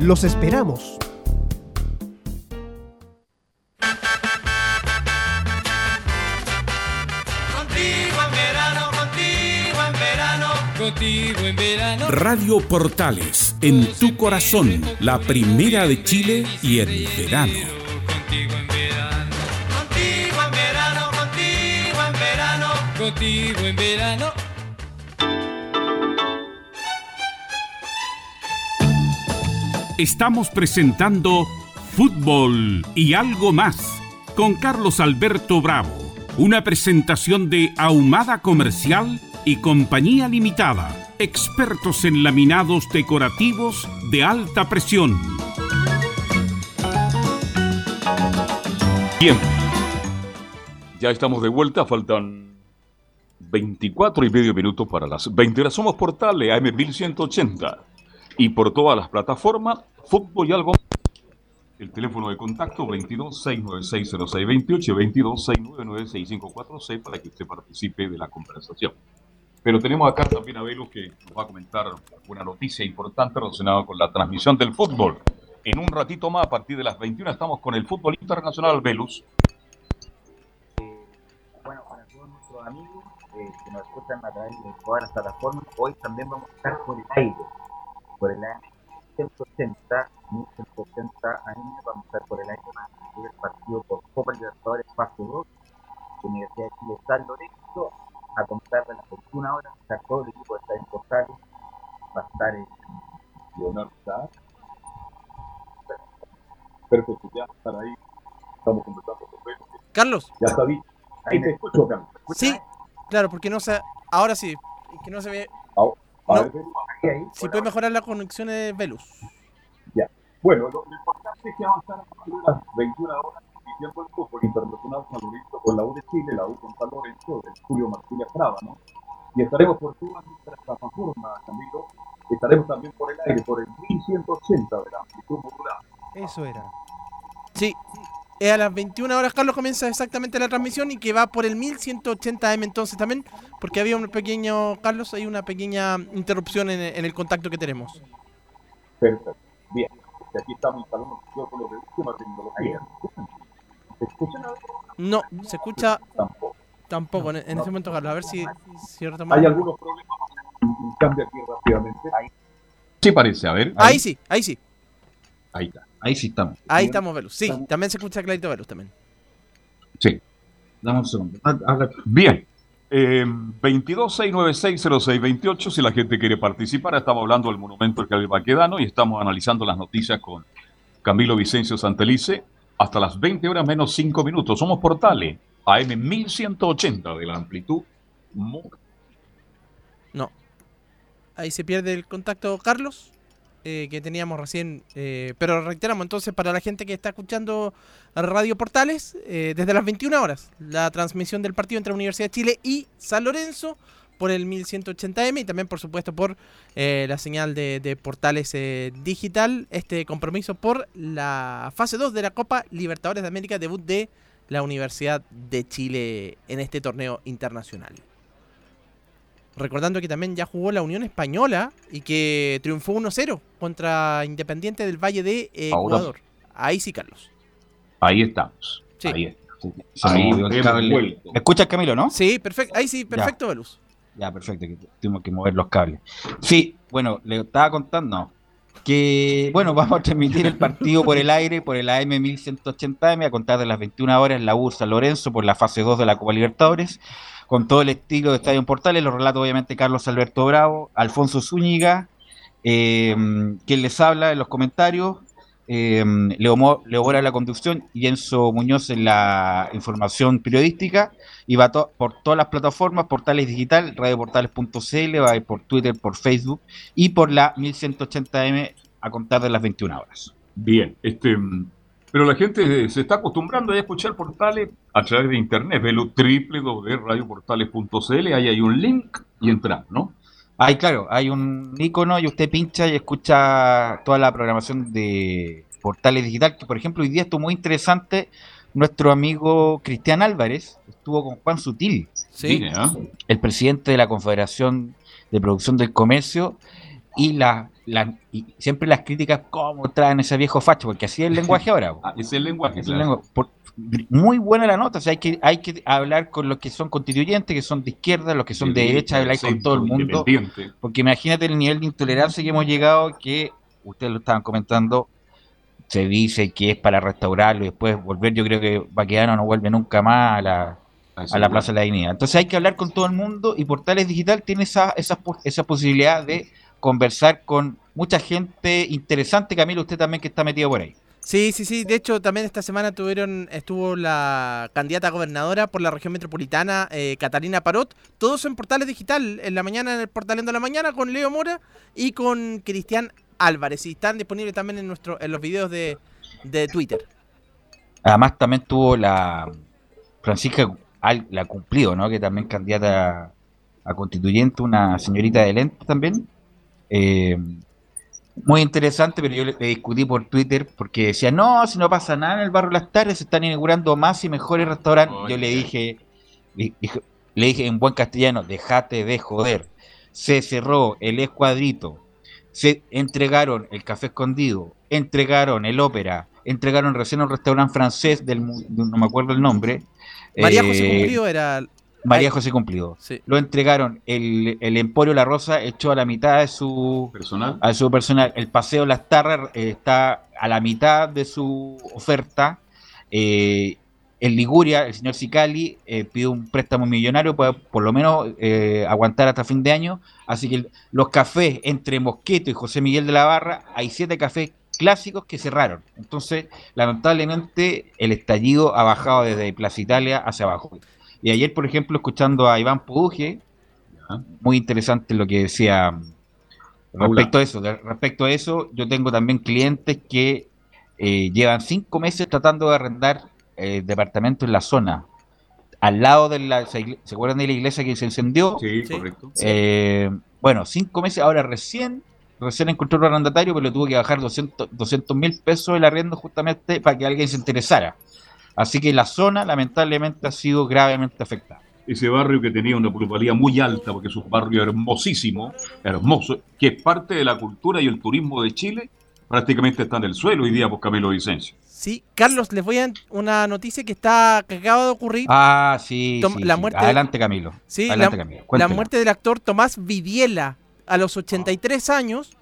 Los esperamos. Contigo en verano, contigo en verano, contigo en verano. Radio Portales, en tu corazón, la primera de Chile y en verano. Contigo en verano, contigo en verano, contigo en verano, estamos presentando Fútbol y algo más con Carlos Alberto Bravo, una presentación de Ahumada Comercial y Compañía Limitada expertos en laminados decorativos de alta presión. Bien, ya estamos de vuelta, faltan 24 y medio minutos para las 20 horas. Somos Portales AM 1180 y por todas las plataformas, fútbol y algo. El teléfono de contacto 22 696 28 22 699 para que usted participe de la conversación. Pero tenemos acá también a Velus que nos va a comentar una noticia importante relacionada con la transmisión del fútbol. En un ratito más, a partir de las 21, estamos con el fútbol internacional Velus. bueno, para todos nuestros amigos eh, que nos escuchan a través de todas las plataformas, hoy también vamos a estar por el aire, por el aire 180, 1180 AM, vamos a estar por el aire más el partido por Copa Libertadores Fase 2, Universidad de Chile San Lorenzo, a contar de las 21 horas, está todo el equipo de en Portales, va a estar en Leonardo Perfecto, ya estar ahí, estamos conversando con Carlos. Ya está bien. Ahí te escucho, Carlos. Sí, claro, porque no se, ahora sí, que no se ve. Si puede mejorar la conexión de Velus. Ya. Bueno, lo, importante es que vamos a estar a las 21 horas tiempo el fútbol internacional San Lorenzo con la U de Chile, la U con San Lorenzo, de Julio Martínez Prada, ¿no? Y estaremos por todas nuestras plataformas, Camilo. Estaremos también por el aire, por el 1180 de la amplitud modular. Eso era. Sí, a las 21 horas, Carlos, comienza exactamente la transmisión y que va por el 1180M entonces también, porque había un pequeño, Carlos, hay una pequeña interrupción en, en el contacto que tenemos. Perfecto, bien. Aquí estamos instalando con los de última tecnología. ¿Se escucha No, se escucha tampoco. Tampoco, en, ese momento, Carlos. A ver si, si Hay algunos problemas. Cambia aquí rápidamente. Ahí. Sí parece, a ver. Ahí, sí, ahí sí. Ahí está. Ahí sí estamos. Ahí estamos, Velus. Sí, también se escucha clarito Velus también. Sí. Dame un segundo. Ah, Bien. Eh, 22-696-0628, si la gente quiere participar, estamos hablando del monumento del Baquedano y estamos analizando las noticias con Camilo Vicencio Santelice hasta las 20 horas menos 5 minutos. Somos Portales, AM 1180 de la amplitud. No. Ahí se pierde el contacto, Carlos, eh, que teníamos recién. Eh, pero reiteramos entonces para la gente que está escuchando Radio Portales, eh, desde las 21 horas, la transmisión del partido entre Universidad de Chile y San Lorenzo por el 1180M y también por supuesto por eh, la señal de, portales eh, digital. Este compromiso por la fase 2 de la Copa Libertadores de América, debut de la Universidad de Chile en este torneo internacional. Recordando que también ya jugó la Unión Española y que triunfó 1-0 contra Independiente del Valle de Ecuador. Ahí sí, Carlos. Ahí estamos. Ahí ¿Me escuchas, Camilo, no? Sí, perfecto. Ahí sí, perfecto, Velus. Ya, perfecto, que tuvimos que mover los cables. Sí, bueno, le estaba contando que, bueno, vamos a transmitir el partido por el aire, por el AM 1180M, a contar de las 21 horas en la U San Lorenzo por la fase 2 de la Copa Libertadores, con todo el estilo de Estadio Portales, los relatos obviamente Carlos Alberto Bravo, Alfonso Zúñiga, eh, quien les habla en los comentarios, eh, Leo, Mora en la conducción y Enzo Muñoz en la información periodística y va por todas las plataformas, portales digital, radioportales.cl, va a ir por Twitter, por Facebook y por la 1180M a contar de las 21 horas. Bien, este, pero la gente se está acostumbrando a escuchar portales a través de internet, velo www.radioportales.cl, ahí hay un link y entra, ¿no? Ahí, claro, hay un icono y usted pincha y escucha toda la programación de portales digital, que por ejemplo hoy día estuvo muy interesante, nuestro amigo Cristian Álvarez estuvo con Juan Sutil, sí. el presidente de la Confederación de Producción del Comercio, y, la, y siempre las críticas, ¿cómo traen ese viejo facho? Porque así es el lenguaje ahora. Ah, es el lenguaje. muy buena la nota, o sea, hay que, hay que hablar con los que son constituyentes, que son de izquierda, los que son de derecha, hablar con todo el mundo. Porque imagínate el nivel de intolerancia que hemos llegado, que ustedes lo estaban comentando, se dice que es para restaurarlo y después volver, yo creo que Baquedano no vuelve nunca más a la, a la Plaza de la Dignidad. Entonces hay que hablar con todo el mundo y Portales Digital tiene esa, esa, esa posibilidad de conversar con mucha gente interesante, Camilo, usted también que está metido por ahí. Sí, sí, sí. De hecho, también esta semana tuvieron, estuvo la candidata a gobernadora por la región metropolitana, eh, Catalina Parot. Todos en portales digital, en la mañana, en el Portalendo de la Mañana, con Leo Mora y con Cristian Álvarez. Y están disponibles también en, nuestro, en los videos de, de Twitter. Además, también tuvo la Francisca, la cumplido, ¿no? Que también candidata a constituyente, una señorita de lente también. Eh, muy interesante, pero yo le, discutí por Twitter porque decía, no, si no pasa nada en el barrio Las Tardes, se están inaugurando más y mejores restaurantes. yo le dije, le, dije en buen castellano, déjate de joder. Se cerró el escuadrito, se entregaron el café escondido, entregaron el ópera, entregaron recién un restaurante francés, del no me acuerdo el nombre. María José eh, Cumplido era María José Cumplido. Lo entregaron. El, el, Emporio La Rosa echó a la mitad de su personal. A su personal. El Paseo Las Tarras eh, está a la mitad de su oferta. Eh, en Liguria, el señor Sicali eh, pide un préstamo millonario para por lo menos eh, aguantar hasta fin de año. Así que los cafés entre Mosqueto y José Miguel de la Barra, hay siete cafés clásicos que cerraron. Entonces, lamentablemente, el estallido ha bajado desde Plaza Italia hacia abajo. Y ayer, por ejemplo, escuchando a Iván Puduje, muy interesante lo que decía respecto a eso. Respecto a eso, yo tengo también clientes que eh, llevan cinco meses tratando de arrendar eh, departamentos en la zona. Al lado de la. ¿Se acuerdan de la iglesia que se encendió? Sí, correcto. Eh, bueno, cinco meses, ahora recién recién encontró un arrendatario, pero le tuvo que bajar 200 mil pesos el arriendo justamente para que alguien se interesara. Así que la zona lamentablemente ha sido gravemente afectada. Ese barrio que tenía una plusvalía muy alta, porque es un barrio hermosísimo, hermoso, que es parte de la cultura y el turismo de Chile, prácticamente está en el suelo hoy día por Camilo Vicencio. Sí, Carlos, les voy a una noticia que está que acaba de ocurrir. Ah, sí, la muerte Adelante, Camilo. Sí, Adelante, la, Camilo. la muerte del actor Tomás Vidiela a los 83 años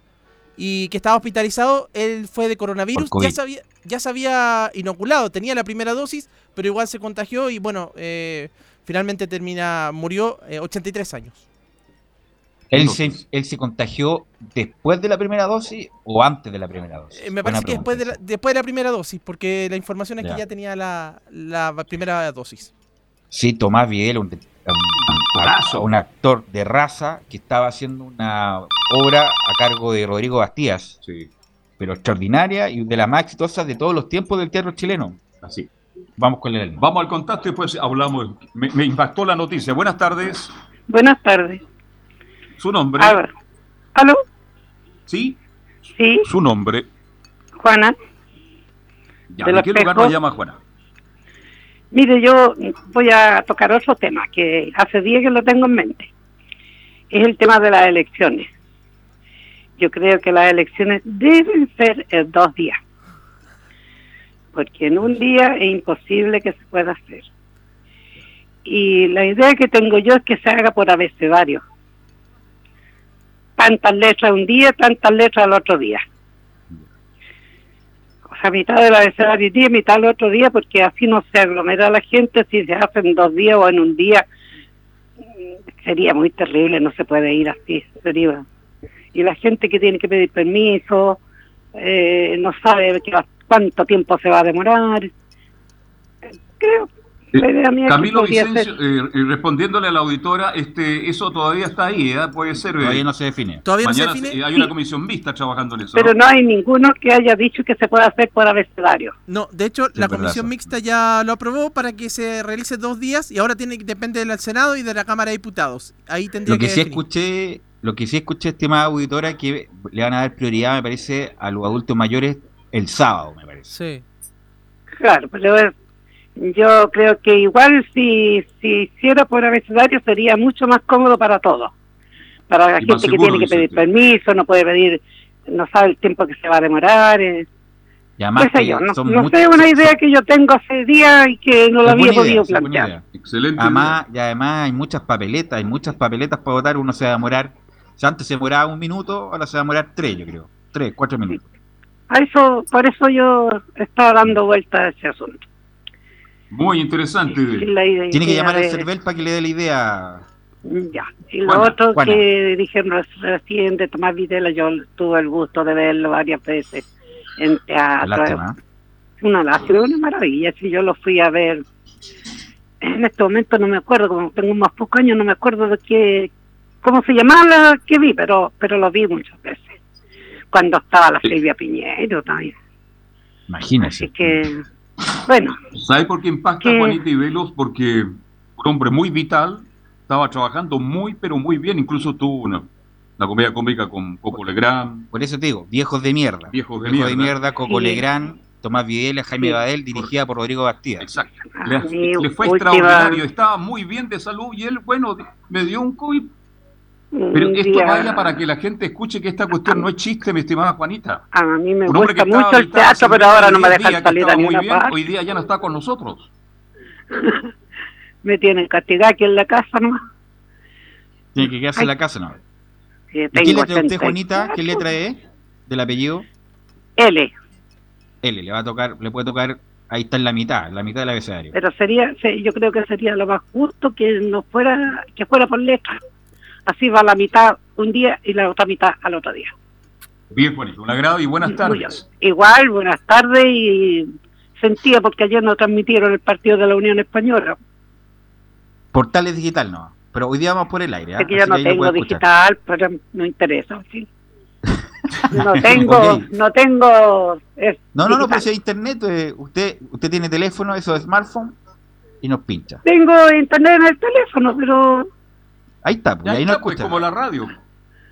y que estaba hospitalizado, él fue de coronavirus, ya se, había, ya se había inoculado, tenía la primera dosis, pero igual se contagió y bueno, eh, finalmente termina, murió 83 eh, años. ¿Él se, ¿Él se contagió después de la primera dosis o antes de la primera dosis? Eh, me parece que después de, la, después de la primera dosis, porque la información es que ya tenía la, la primera dosis. Sí, Tomás Videla, un, un, actor de raza que estaba haciendo una obra a cargo de Rodrigo Bastías, sí. pero extraordinaria y de la más exitosa de todos los tiempos del teatro chileno. Así. Vamos con él. Vamos al contacto y después hablamos. Me, impactó la noticia. Buenas tardes. Buenas tardes. ¿Su nombre? A ver. ¿Aló? ¿Sí? Sí. ¿Su nombre? Juana. Ya, ¿De, qué lugar nos llama Juana? Mire, yo voy a tocar otro tema que hace días que lo tengo en mente. Es el tema de las elecciones. Yo creo que las elecciones deben ser en dos días. Porque en un día es imposible que se pueda hacer. Y la idea que tengo yo es que se haga por abecedario. Tantas letras un día, tantas letras al otro día a mitad de la abecedario día y mitad el otro día, porque así no se aglomera la gente, si se hace en dos días o en un día, sería muy terrible, no se puede ir así, sería. Y la gente que tiene que pedir permiso, eh, no sabe cuánto tiempo se va a demorar. Creo eh, Camilo Vicencio, eh, respondiéndole a la auditora, este, eso todavía está ahí, ¿eh? puede ser. Todavía no se define. Todavía no se define. Hay una comisión vista trabajando en eso. Pero ¿no? hay ninguno que haya dicho que se pueda hacer por abecedario. No, de hecho, la comisión mixta ya lo aprobó para que se realice dos días y ahora tiene depende del Senado y de la Cámara de Diputados. Ahí tendría lo que, que sí escuché, lo que sí escuché, estimada auditora, que le van a dar prioridad, me parece, a los adultos mayores el sábado, me parece. Sí. Claro, pero yo creo que igual si, si hiciera por abecedario sería mucho más cómodo para todos. Para la gente que tiene que pedir permiso, no puede pedir, no sabe el tiempo que se va a demorar. Eh. Y además no, sé, una idea que yo tengo hace días y que no la había podido plantear. Excelente. Además, y además hay muchas papeletas, hay muchas papeletas para votar, uno se va a demorar, si antes se demoraba un minuto, ahora se va a demorar tres, yo creo, tres, cuatro minutos. A eso, por eso yo estaba dando vuelta a ese asunto. Muy interesante. Tiene que llamar al CERVEL para que le dé la idea. Ya. Y lo otro que dijeron recién de Tomás Videla, yo tuve el gusto de verlo varias veces en teatro. Una lástima, una maravilla. Si yo lo fui a ver, en este momento no me acuerdo, como tengo más pocos años, no me acuerdo de qué, cómo se llamaba la que vi, pero, pero lo vi muchas veces. Cuando estaba la Silvia Piñero también. Imagínese. Así que, bueno. ¿Sabe por qué impacta Juanita y Velos? Porque un hombre muy vital, estaba trabajando muy, pero muy bien, incluso tuvo una, comedia cómica con Coco Legrand. Por eso te digo, viejos de mierda. Viejos de mierda. de mierda, Coco Legrand, Tomás Videla, Jaime Badel, dirigida por Rodrigo Bastida. Exacto. Le, fue extraordinario, estaba muy bien de salud y él, bueno, me dio un COVID. Pero esto vaya para que la gente escuche que esta cuestión no es chiste, mi estimada Juanita. A mí me gusta mucho el teatro, pero ahora no me dejan salir a muy bien, Hoy día ya no está con nosotros. me tienen castigada aquí en la casa, ¿no? Tiene que quedarse en la casa, ¿no? ¿Qué letra usted, Juanita? ¿Qué letra es del apellido? L. L, le va a tocar, le puede tocar, ahí está en la mitad, la mitad del abecedario. Pero sería, yo creo que sería lo más justo que no fuera, que fuera por letra. Así va la mitad un día y la otra mitad al otro día. Bien, Juanito, un agrado y buenas tardes. Igual, buenas tardes y sentía porque ayer no transmitieron el partido de la Unión Española. Portales digital no, pero hoy día vamos por el aire. ¿eh? que ya no tengo digital, pero no interesa, ¿sí? No tengo, no tengo. no, no, no, pero si hay internet, eh, usted, usted tiene teléfono, eso de smartphone, y nos pincha. Tengo internet en el teléfono, pero. Ahí está, pues, ahí no pues, escucha. como la radio.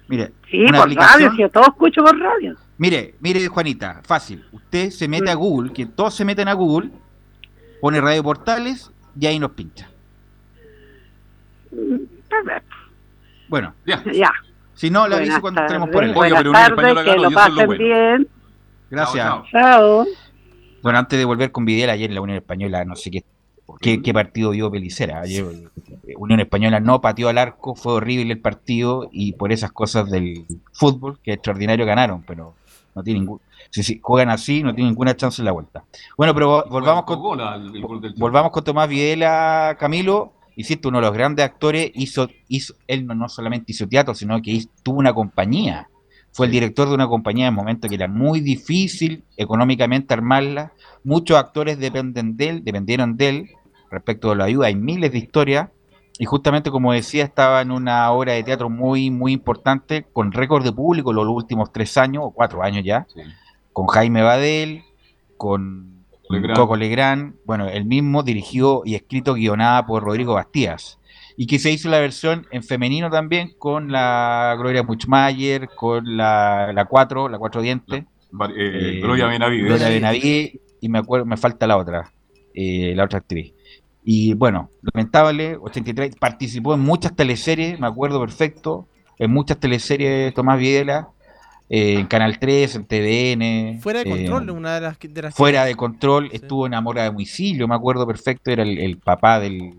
Mire, sí, por radio, si yo todo escucho por radio. Mire, mire, Juanita, fácil. Usted se mete a Google, que todos se meten a Google, pone Radio Portales y ahí nos pincha. Mm, bueno, ya. Ya. Si no, le aviso cuando entremos por el Buenas tardes, que lo pasen bien. Gracias. Chao. Bueno, antes de volver con Videla, ayer en la Unión Española, no sé qué, qué, partido dio Pelicera. Ayer, eh, Unión Española no pateó al arco, fue horrible el partido y por esas cosas del fútbol, que extraordinario ganaron, pero no tiene ningún. Si, juegan así, no tienen ninguna chance en la vuelta. Bueno, pero volvamos con, volvamos con Tomás Videla, Camilo insisto, uno de los grandes actores, hizo, hizo él no, solamente hizo teatro, sino que tuvo una compañía. Fue el director de una compañía en un momento que era muy difícil económicamente armarla. Muchos actores dependen de él, dependieron de él respecto de la ayuda. Hay miles de historias. Y justamente, como decía, estaba en una obra de teatro muy, muy importante, con récord de público los últimos tres años, o cuatro años ya, con Jaime Badel, con Coco Legrand, bueno, el mismo dirigió y escrito guionada por Rodrigo Bastías. Y que se hizo la versión en femenino también con la Gloria Muchmayer, con la, la Cuatro, la Cuatro Dientes. Eh, eh, Gloria Benavides. Gloria Benavides, y me acuerdo, me falta la otra, eh, la otra actriz. Y bueno, lamentable, 83, participó en muchas teleseries, me acuerdo perfecto, en muchas teleseries Tomás Videla, eh, en Canal 3, en TVN. Fuera de control, eh, una de las, de Fuera de control, estuvo en Amor a domicilio, me acuerdo perfecto, era el, papá del.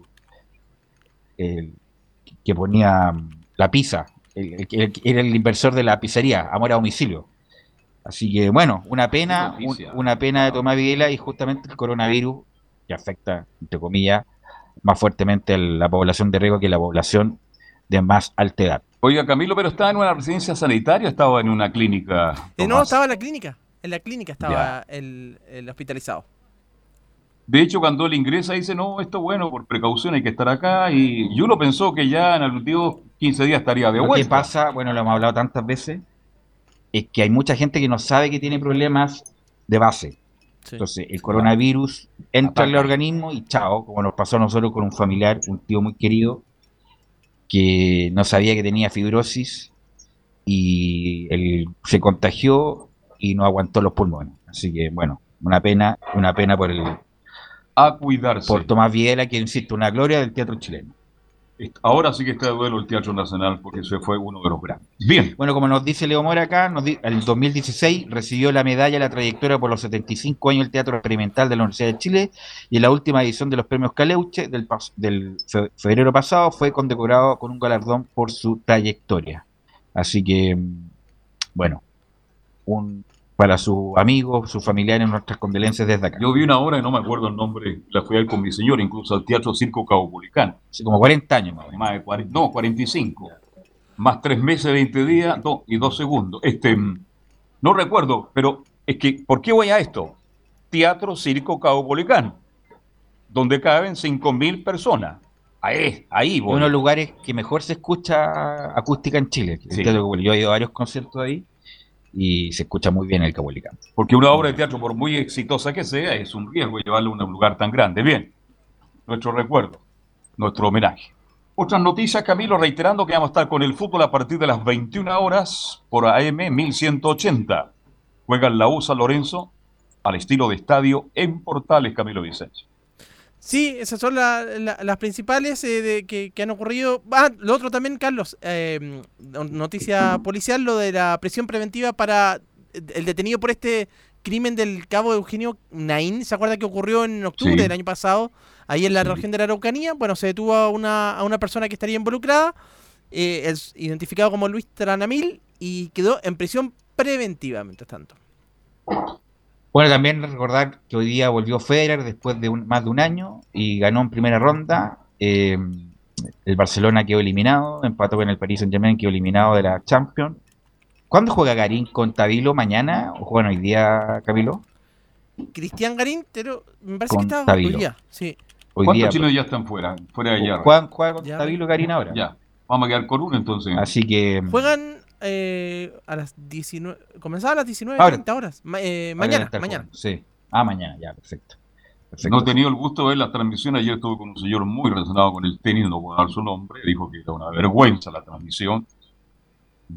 Que ponía la pizza, era el inversor de la pizzería, Amor a domicilio. Así que bueno, una pena, una pena de Tomás Videla y justamente el coronavirus que afecta, entre comillas, más fuertemente a la población de riesgo que la población de más alta edad. Oiga, Camilo, pero estaba en una residencia sanitaria o estaba en una clínica. Eh, no, estaba en la clínica. En la clínica estaba el, hospitalizado. De hecho, cuando él ingresa dice, no, esto bueno, por precaución hay que estar acá. Y, yo uno pensó que ya en los últimos 15 días estaría de vuelta. Lo que pasa, bueno, lo hemos hablado tantas veces, es que hay mucha gente que no sabe que tiene problemas de base. Entonces, el coronavirus entra en el organismo y chao, como nos pasó a nosotros con un familiar, un tío muy querido, que no sabía que tenía fibrosis y él se contagió y no aguantó los pulmones. Así que bueno, una pena, una pena por el a cuidarse. Por Tomás Viela, que insisto, una gloria del teatro chileno. Ahora sí que está de duelo el Teatro Nacional porque ese fue uno de los grandes. Bien. Bueno, como nos dice Leo Mora acá, en el 2016 recibió la medalla a la trayectoria por los 75 años del Teatro Experimental de la Universidad de Chile y en la última edición de los premios Caleuche del, del febrero pasado fue condecorado con un galardón por su trayectoria. Así que, mm, bueno, un para sus amigos, sus familiares, nuestras condolencias desde acá. Yo vi una obra y no me acuerdo el nombre, la fui a ver con mi señor, incluso al Teatro Circo Caupolicán. Hace como 40 años más. más de 40, no, 45. Más tres meses, 20 días dos, y dos segundos. Este, no recuerdo, pero es que, ¿por qué voy a esto? Teatro Circo Caupolicán, donde caben 5.000 personas. Ahí, ahí Uno de los lugares que mejor se escucha acústica en Chile. Yo he ido a varios conciertos ahí y se escucha muy bien el Caupolicán. Porque una obra de teatro, por muy exitosa que sea, es un riesgo llevarlo a un lugar tan grande. Bien, nuestro recuerdo, nuestro homenaje. Otras noticias, Camilo, reiterando que vamos a estar con el fútbol a partir de las 21 horas por AM 1180. Juegan la USA Lorenzo al estilo de estadio en Portales, Camilo Vicencio. Sí, esas son las principales eh, que, han ocurrido. Ah, lo otro también, Carlos, eh, noticia policial, lo de la prisión preventiva para el detenido por este crimen del cabo Eugenio Naín. ¿Se acuerda que ocurrió en octubre del año pasado, ahí en la región de la Araucanía? Bueno, se detuvo a una, a una persona que estaría involucrada, eh, es identificado como Luis Tranamil, y quedó en prisión preventiva, mientras tanto. Bueno, también recordar que hoy día volvió Federer después de más de un año y ganó en primera ronda. Eh, el Barcelona quedó eliminado, empató con el Paris Saint-Germain, quedó eliminado de la Champions. ¿Cuándo juega Garín con Tabilo? ¿Mañana? ¿O juegan hoy día, Camilo? Cristian Garín, pero me parece que está hoy día. Sí. ¿Cuántos chinos ya están fuera? Fuera de allá. ¿Juegan, juega con Tabilo Garín ahora? Ya. Vamos a quedar con uno entonces. Así que. Juegan eh, a las 19. Comenzaba a las 19.30 horas. Eh, mañana, mañana. Sí. Ah, mañana, ya, perfecto. No he tenido el gusto de ver la transmisión. Ayer estuve con un señor muy relacionado con el tenis, no puedo dar su nombre. Dijo que era una vergüenza la transmisión.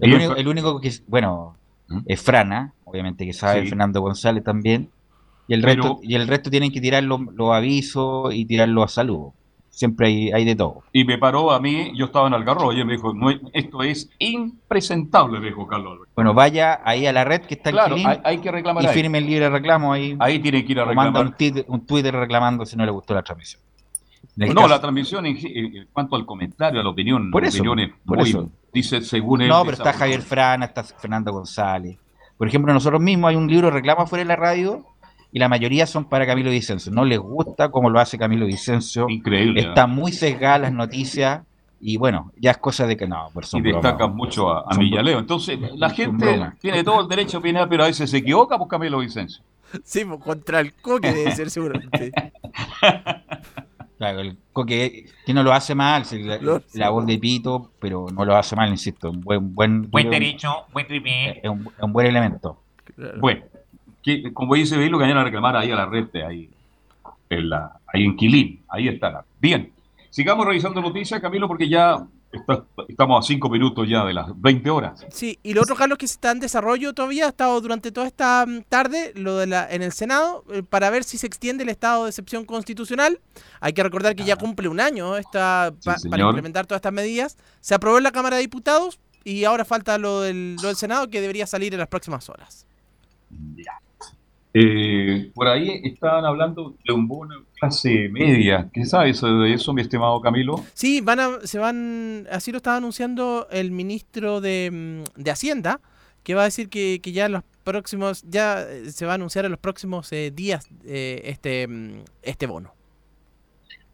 El único, que, bueno, ¿Mm? es Frana, obviamente que sabe, Fernando González también. Y el, resto, y el resto tienen que tirar los, los avisos y tirarlo a salud siempre hay, hay de todo. Y me paró a mí, yo estaba en Algarrobo, y me dijo, no, esto es impresentable, me dijo Carlos Bueno, vaya ahí a la red que está claro, hay, hay, que reclamar y firme el libre reclamo ahí. Ahí tiene que ir a reclamar. manda un, Twitter reclamando si no le gustó la transmisión. no, la transmisión en, cuanto al comentario, a la opinión, por eso, por eso. dice según él. No, pero está Javier Frana, está Fernando González. Por ejemplo, nosotros mismos hay un libro de reclamo fuera de la radio y la mayoría son para Camilo Vicencio. No les gusta cómo lo hace Camilo Vicencio. Increíble. Está muy sesgada las noticias y bueno, ya es cosa de que no. Por y destacan mucho a, a Millaleo. Entonces, la gente tiene todo el derecho a opinar, pero a veces se equivoca por Camilo Vicencio. Sí, pues, contra el coque debe ser seguramente. Claro, el coque que no lo hace mal, la, voz de Pito, pero no lo hace mal, insisto. Un buen, buen, buen derecho, buen tripé. Es un, un, buen elemento. Bueno, como dice lo que vayan a reclamar ahí a la red, ahí en, la, ahí en Quilín, ahí está. Bien, sigamos revisando noticias, Camilo, porque ya estamos a cinco minutos ya de las 20 horas. Sí, y lo otro, Carlos, que está en desarrollo todavía, ha estado durante toda esta mm, tarde, lo de la, en el Senado, eh, para ver si se extiende el estado de excepción constitucional. Hay que recordar que ya ah. cumple un año esta, para implementar todas estas medidas. Se aprobó en la Cámara de Diputados y ahora falta lo del, lo del Senado que debería salir en las próximas horas. Ya. Eh, por ahí estaban hablando de un bono clase media. ¿Qué sabes de eso, mi estimado Camilo? Sí, van a, se van, así lo estaba anunciando el ministro de, mm, Hacienda, que va a decir que, ya los próximos, ya eh, se va a anunciar en los próximos eh, días este, mm, este bono.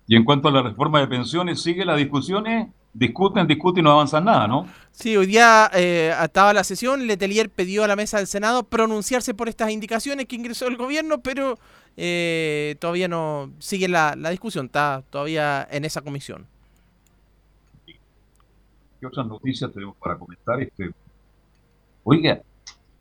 Y en cuanto a la reforma de pensiones, sigue las discusiones discuten, discuten y no avanzan nada, ¿no? Sí, hoy día eh, estaba la sesión, Letelier pidió a la mesa del Senado pronunciarse por estas indicaciones que ingresó el gobierno, pero eh, todavía no sigue la, discusión, está todavía en esa comisión. ¿Qué otras noticias tenemos para comentar? Este, oiga,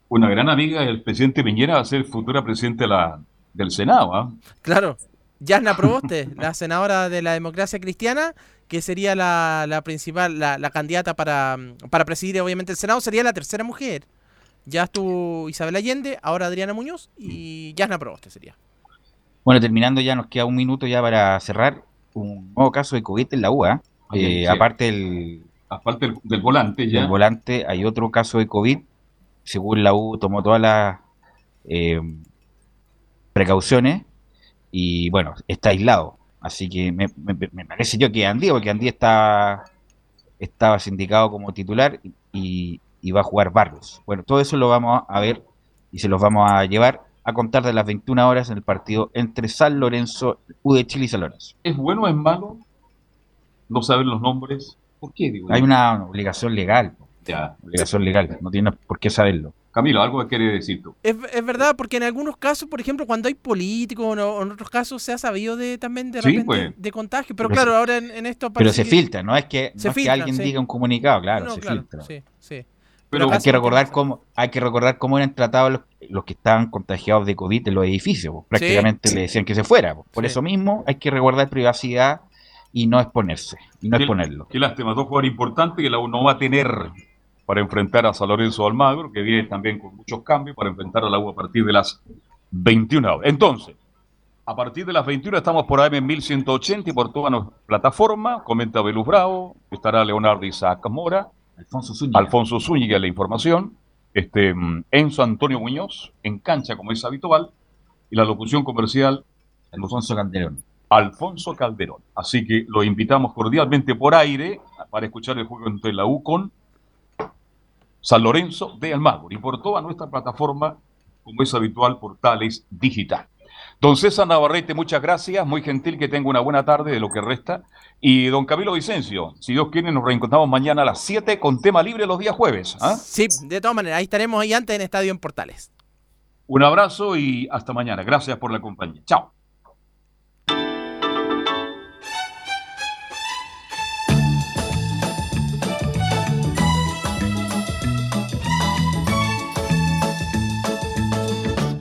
una gran amiga del presidente Piñera va a ser futura presidente la, del Senado, ¿ah? Claro. Yasna Proboste, la senadora de la democracia cristiana, que sería la, principal, la, candidata para, para, presidir obviamente el Senado, sería la tercera mujer. Ya estuvo Isabel Allende, ahora Adriana Muñoz y Yasna Proboste sería. Bueno, terminando ya nos queda un minuto ya para cerrar un nuevo caso de COVID en la UA. Eh, aparte del, aparte del, volante ya. Del volante hay otro caso de COVID. Según la U tomó todas las eh, precauciones y bueno, está aislado. Así que me, parece yo que Andí, porque Andí está, estaba sindicado como titular y, va a jugar Barrios. Bueno, todo eso lo vamos a ver y se los vamos a llevar a contar de las 21 horas en el partido entre San Lorenzo, U de Chile y San Lorenzo. ¿Es bueno o es malo no saber los nombres? ¿Por qué? Hay una obligación legal. Ya. Obligación legal, no tiene por qué saberlo. Camilo, algo que quiere decir tú. Es, verdad, porque en algunos casos, por ejemplo, cuando hay políticos o en otros casos se ha sabido de también de, pues. de contagio. Pero, claro, ahora en, esto Pero se filtra, no es que, que alguien diga un comunicado, claro, se filtra. Sí, sí. Pero hay que recordar cómo hay que recordar cómo eran tratados los, que estaban contagiados de COVID en los edificios. Prácticamente le decían que se fuera. Por eso mismo hay que recordar privacidad y no exponerse, y no exponerlo. Qué lástima, dos jugadores importantes que la uno va a tener para enfrentar a San Lorenzo Almagro, que viene también con muchos cambios para enfrentar a la U a partir de las 21 horas. Entonces, a partir de las 21 estamos por AM 1180 y por todas las plataformas. Comenta Belus Bravo, estará Leonardo Isaac Mora, Alfonso Zúñiga. Alfonso Zúñiga la información, este, Enzo Antonio Muñoz, en cancha como es habitual, y la locución comercial Alfonso Calderón. Alfonso Calderón. Así que lo invitamos cordialmente por aire para escuchar el juego entre la U con San Lorenzo de Almagro y por toda nuestra plataforma, como es habitual, Portales Digital. Don César Navarrete, muchas gracias, muy gentil que tenga una buena tarde de lo que resta. Y don Camilo Vicencio, si Dios quiere, nos reencontramos mañana a las 7 con tema libre los días jueves. ¿ah? Sí, de todas maneras, ahí estaremos ahí antes en Estadio en Portales. Un abrazo y hasta mañana. Gracias por la compañía. Chao.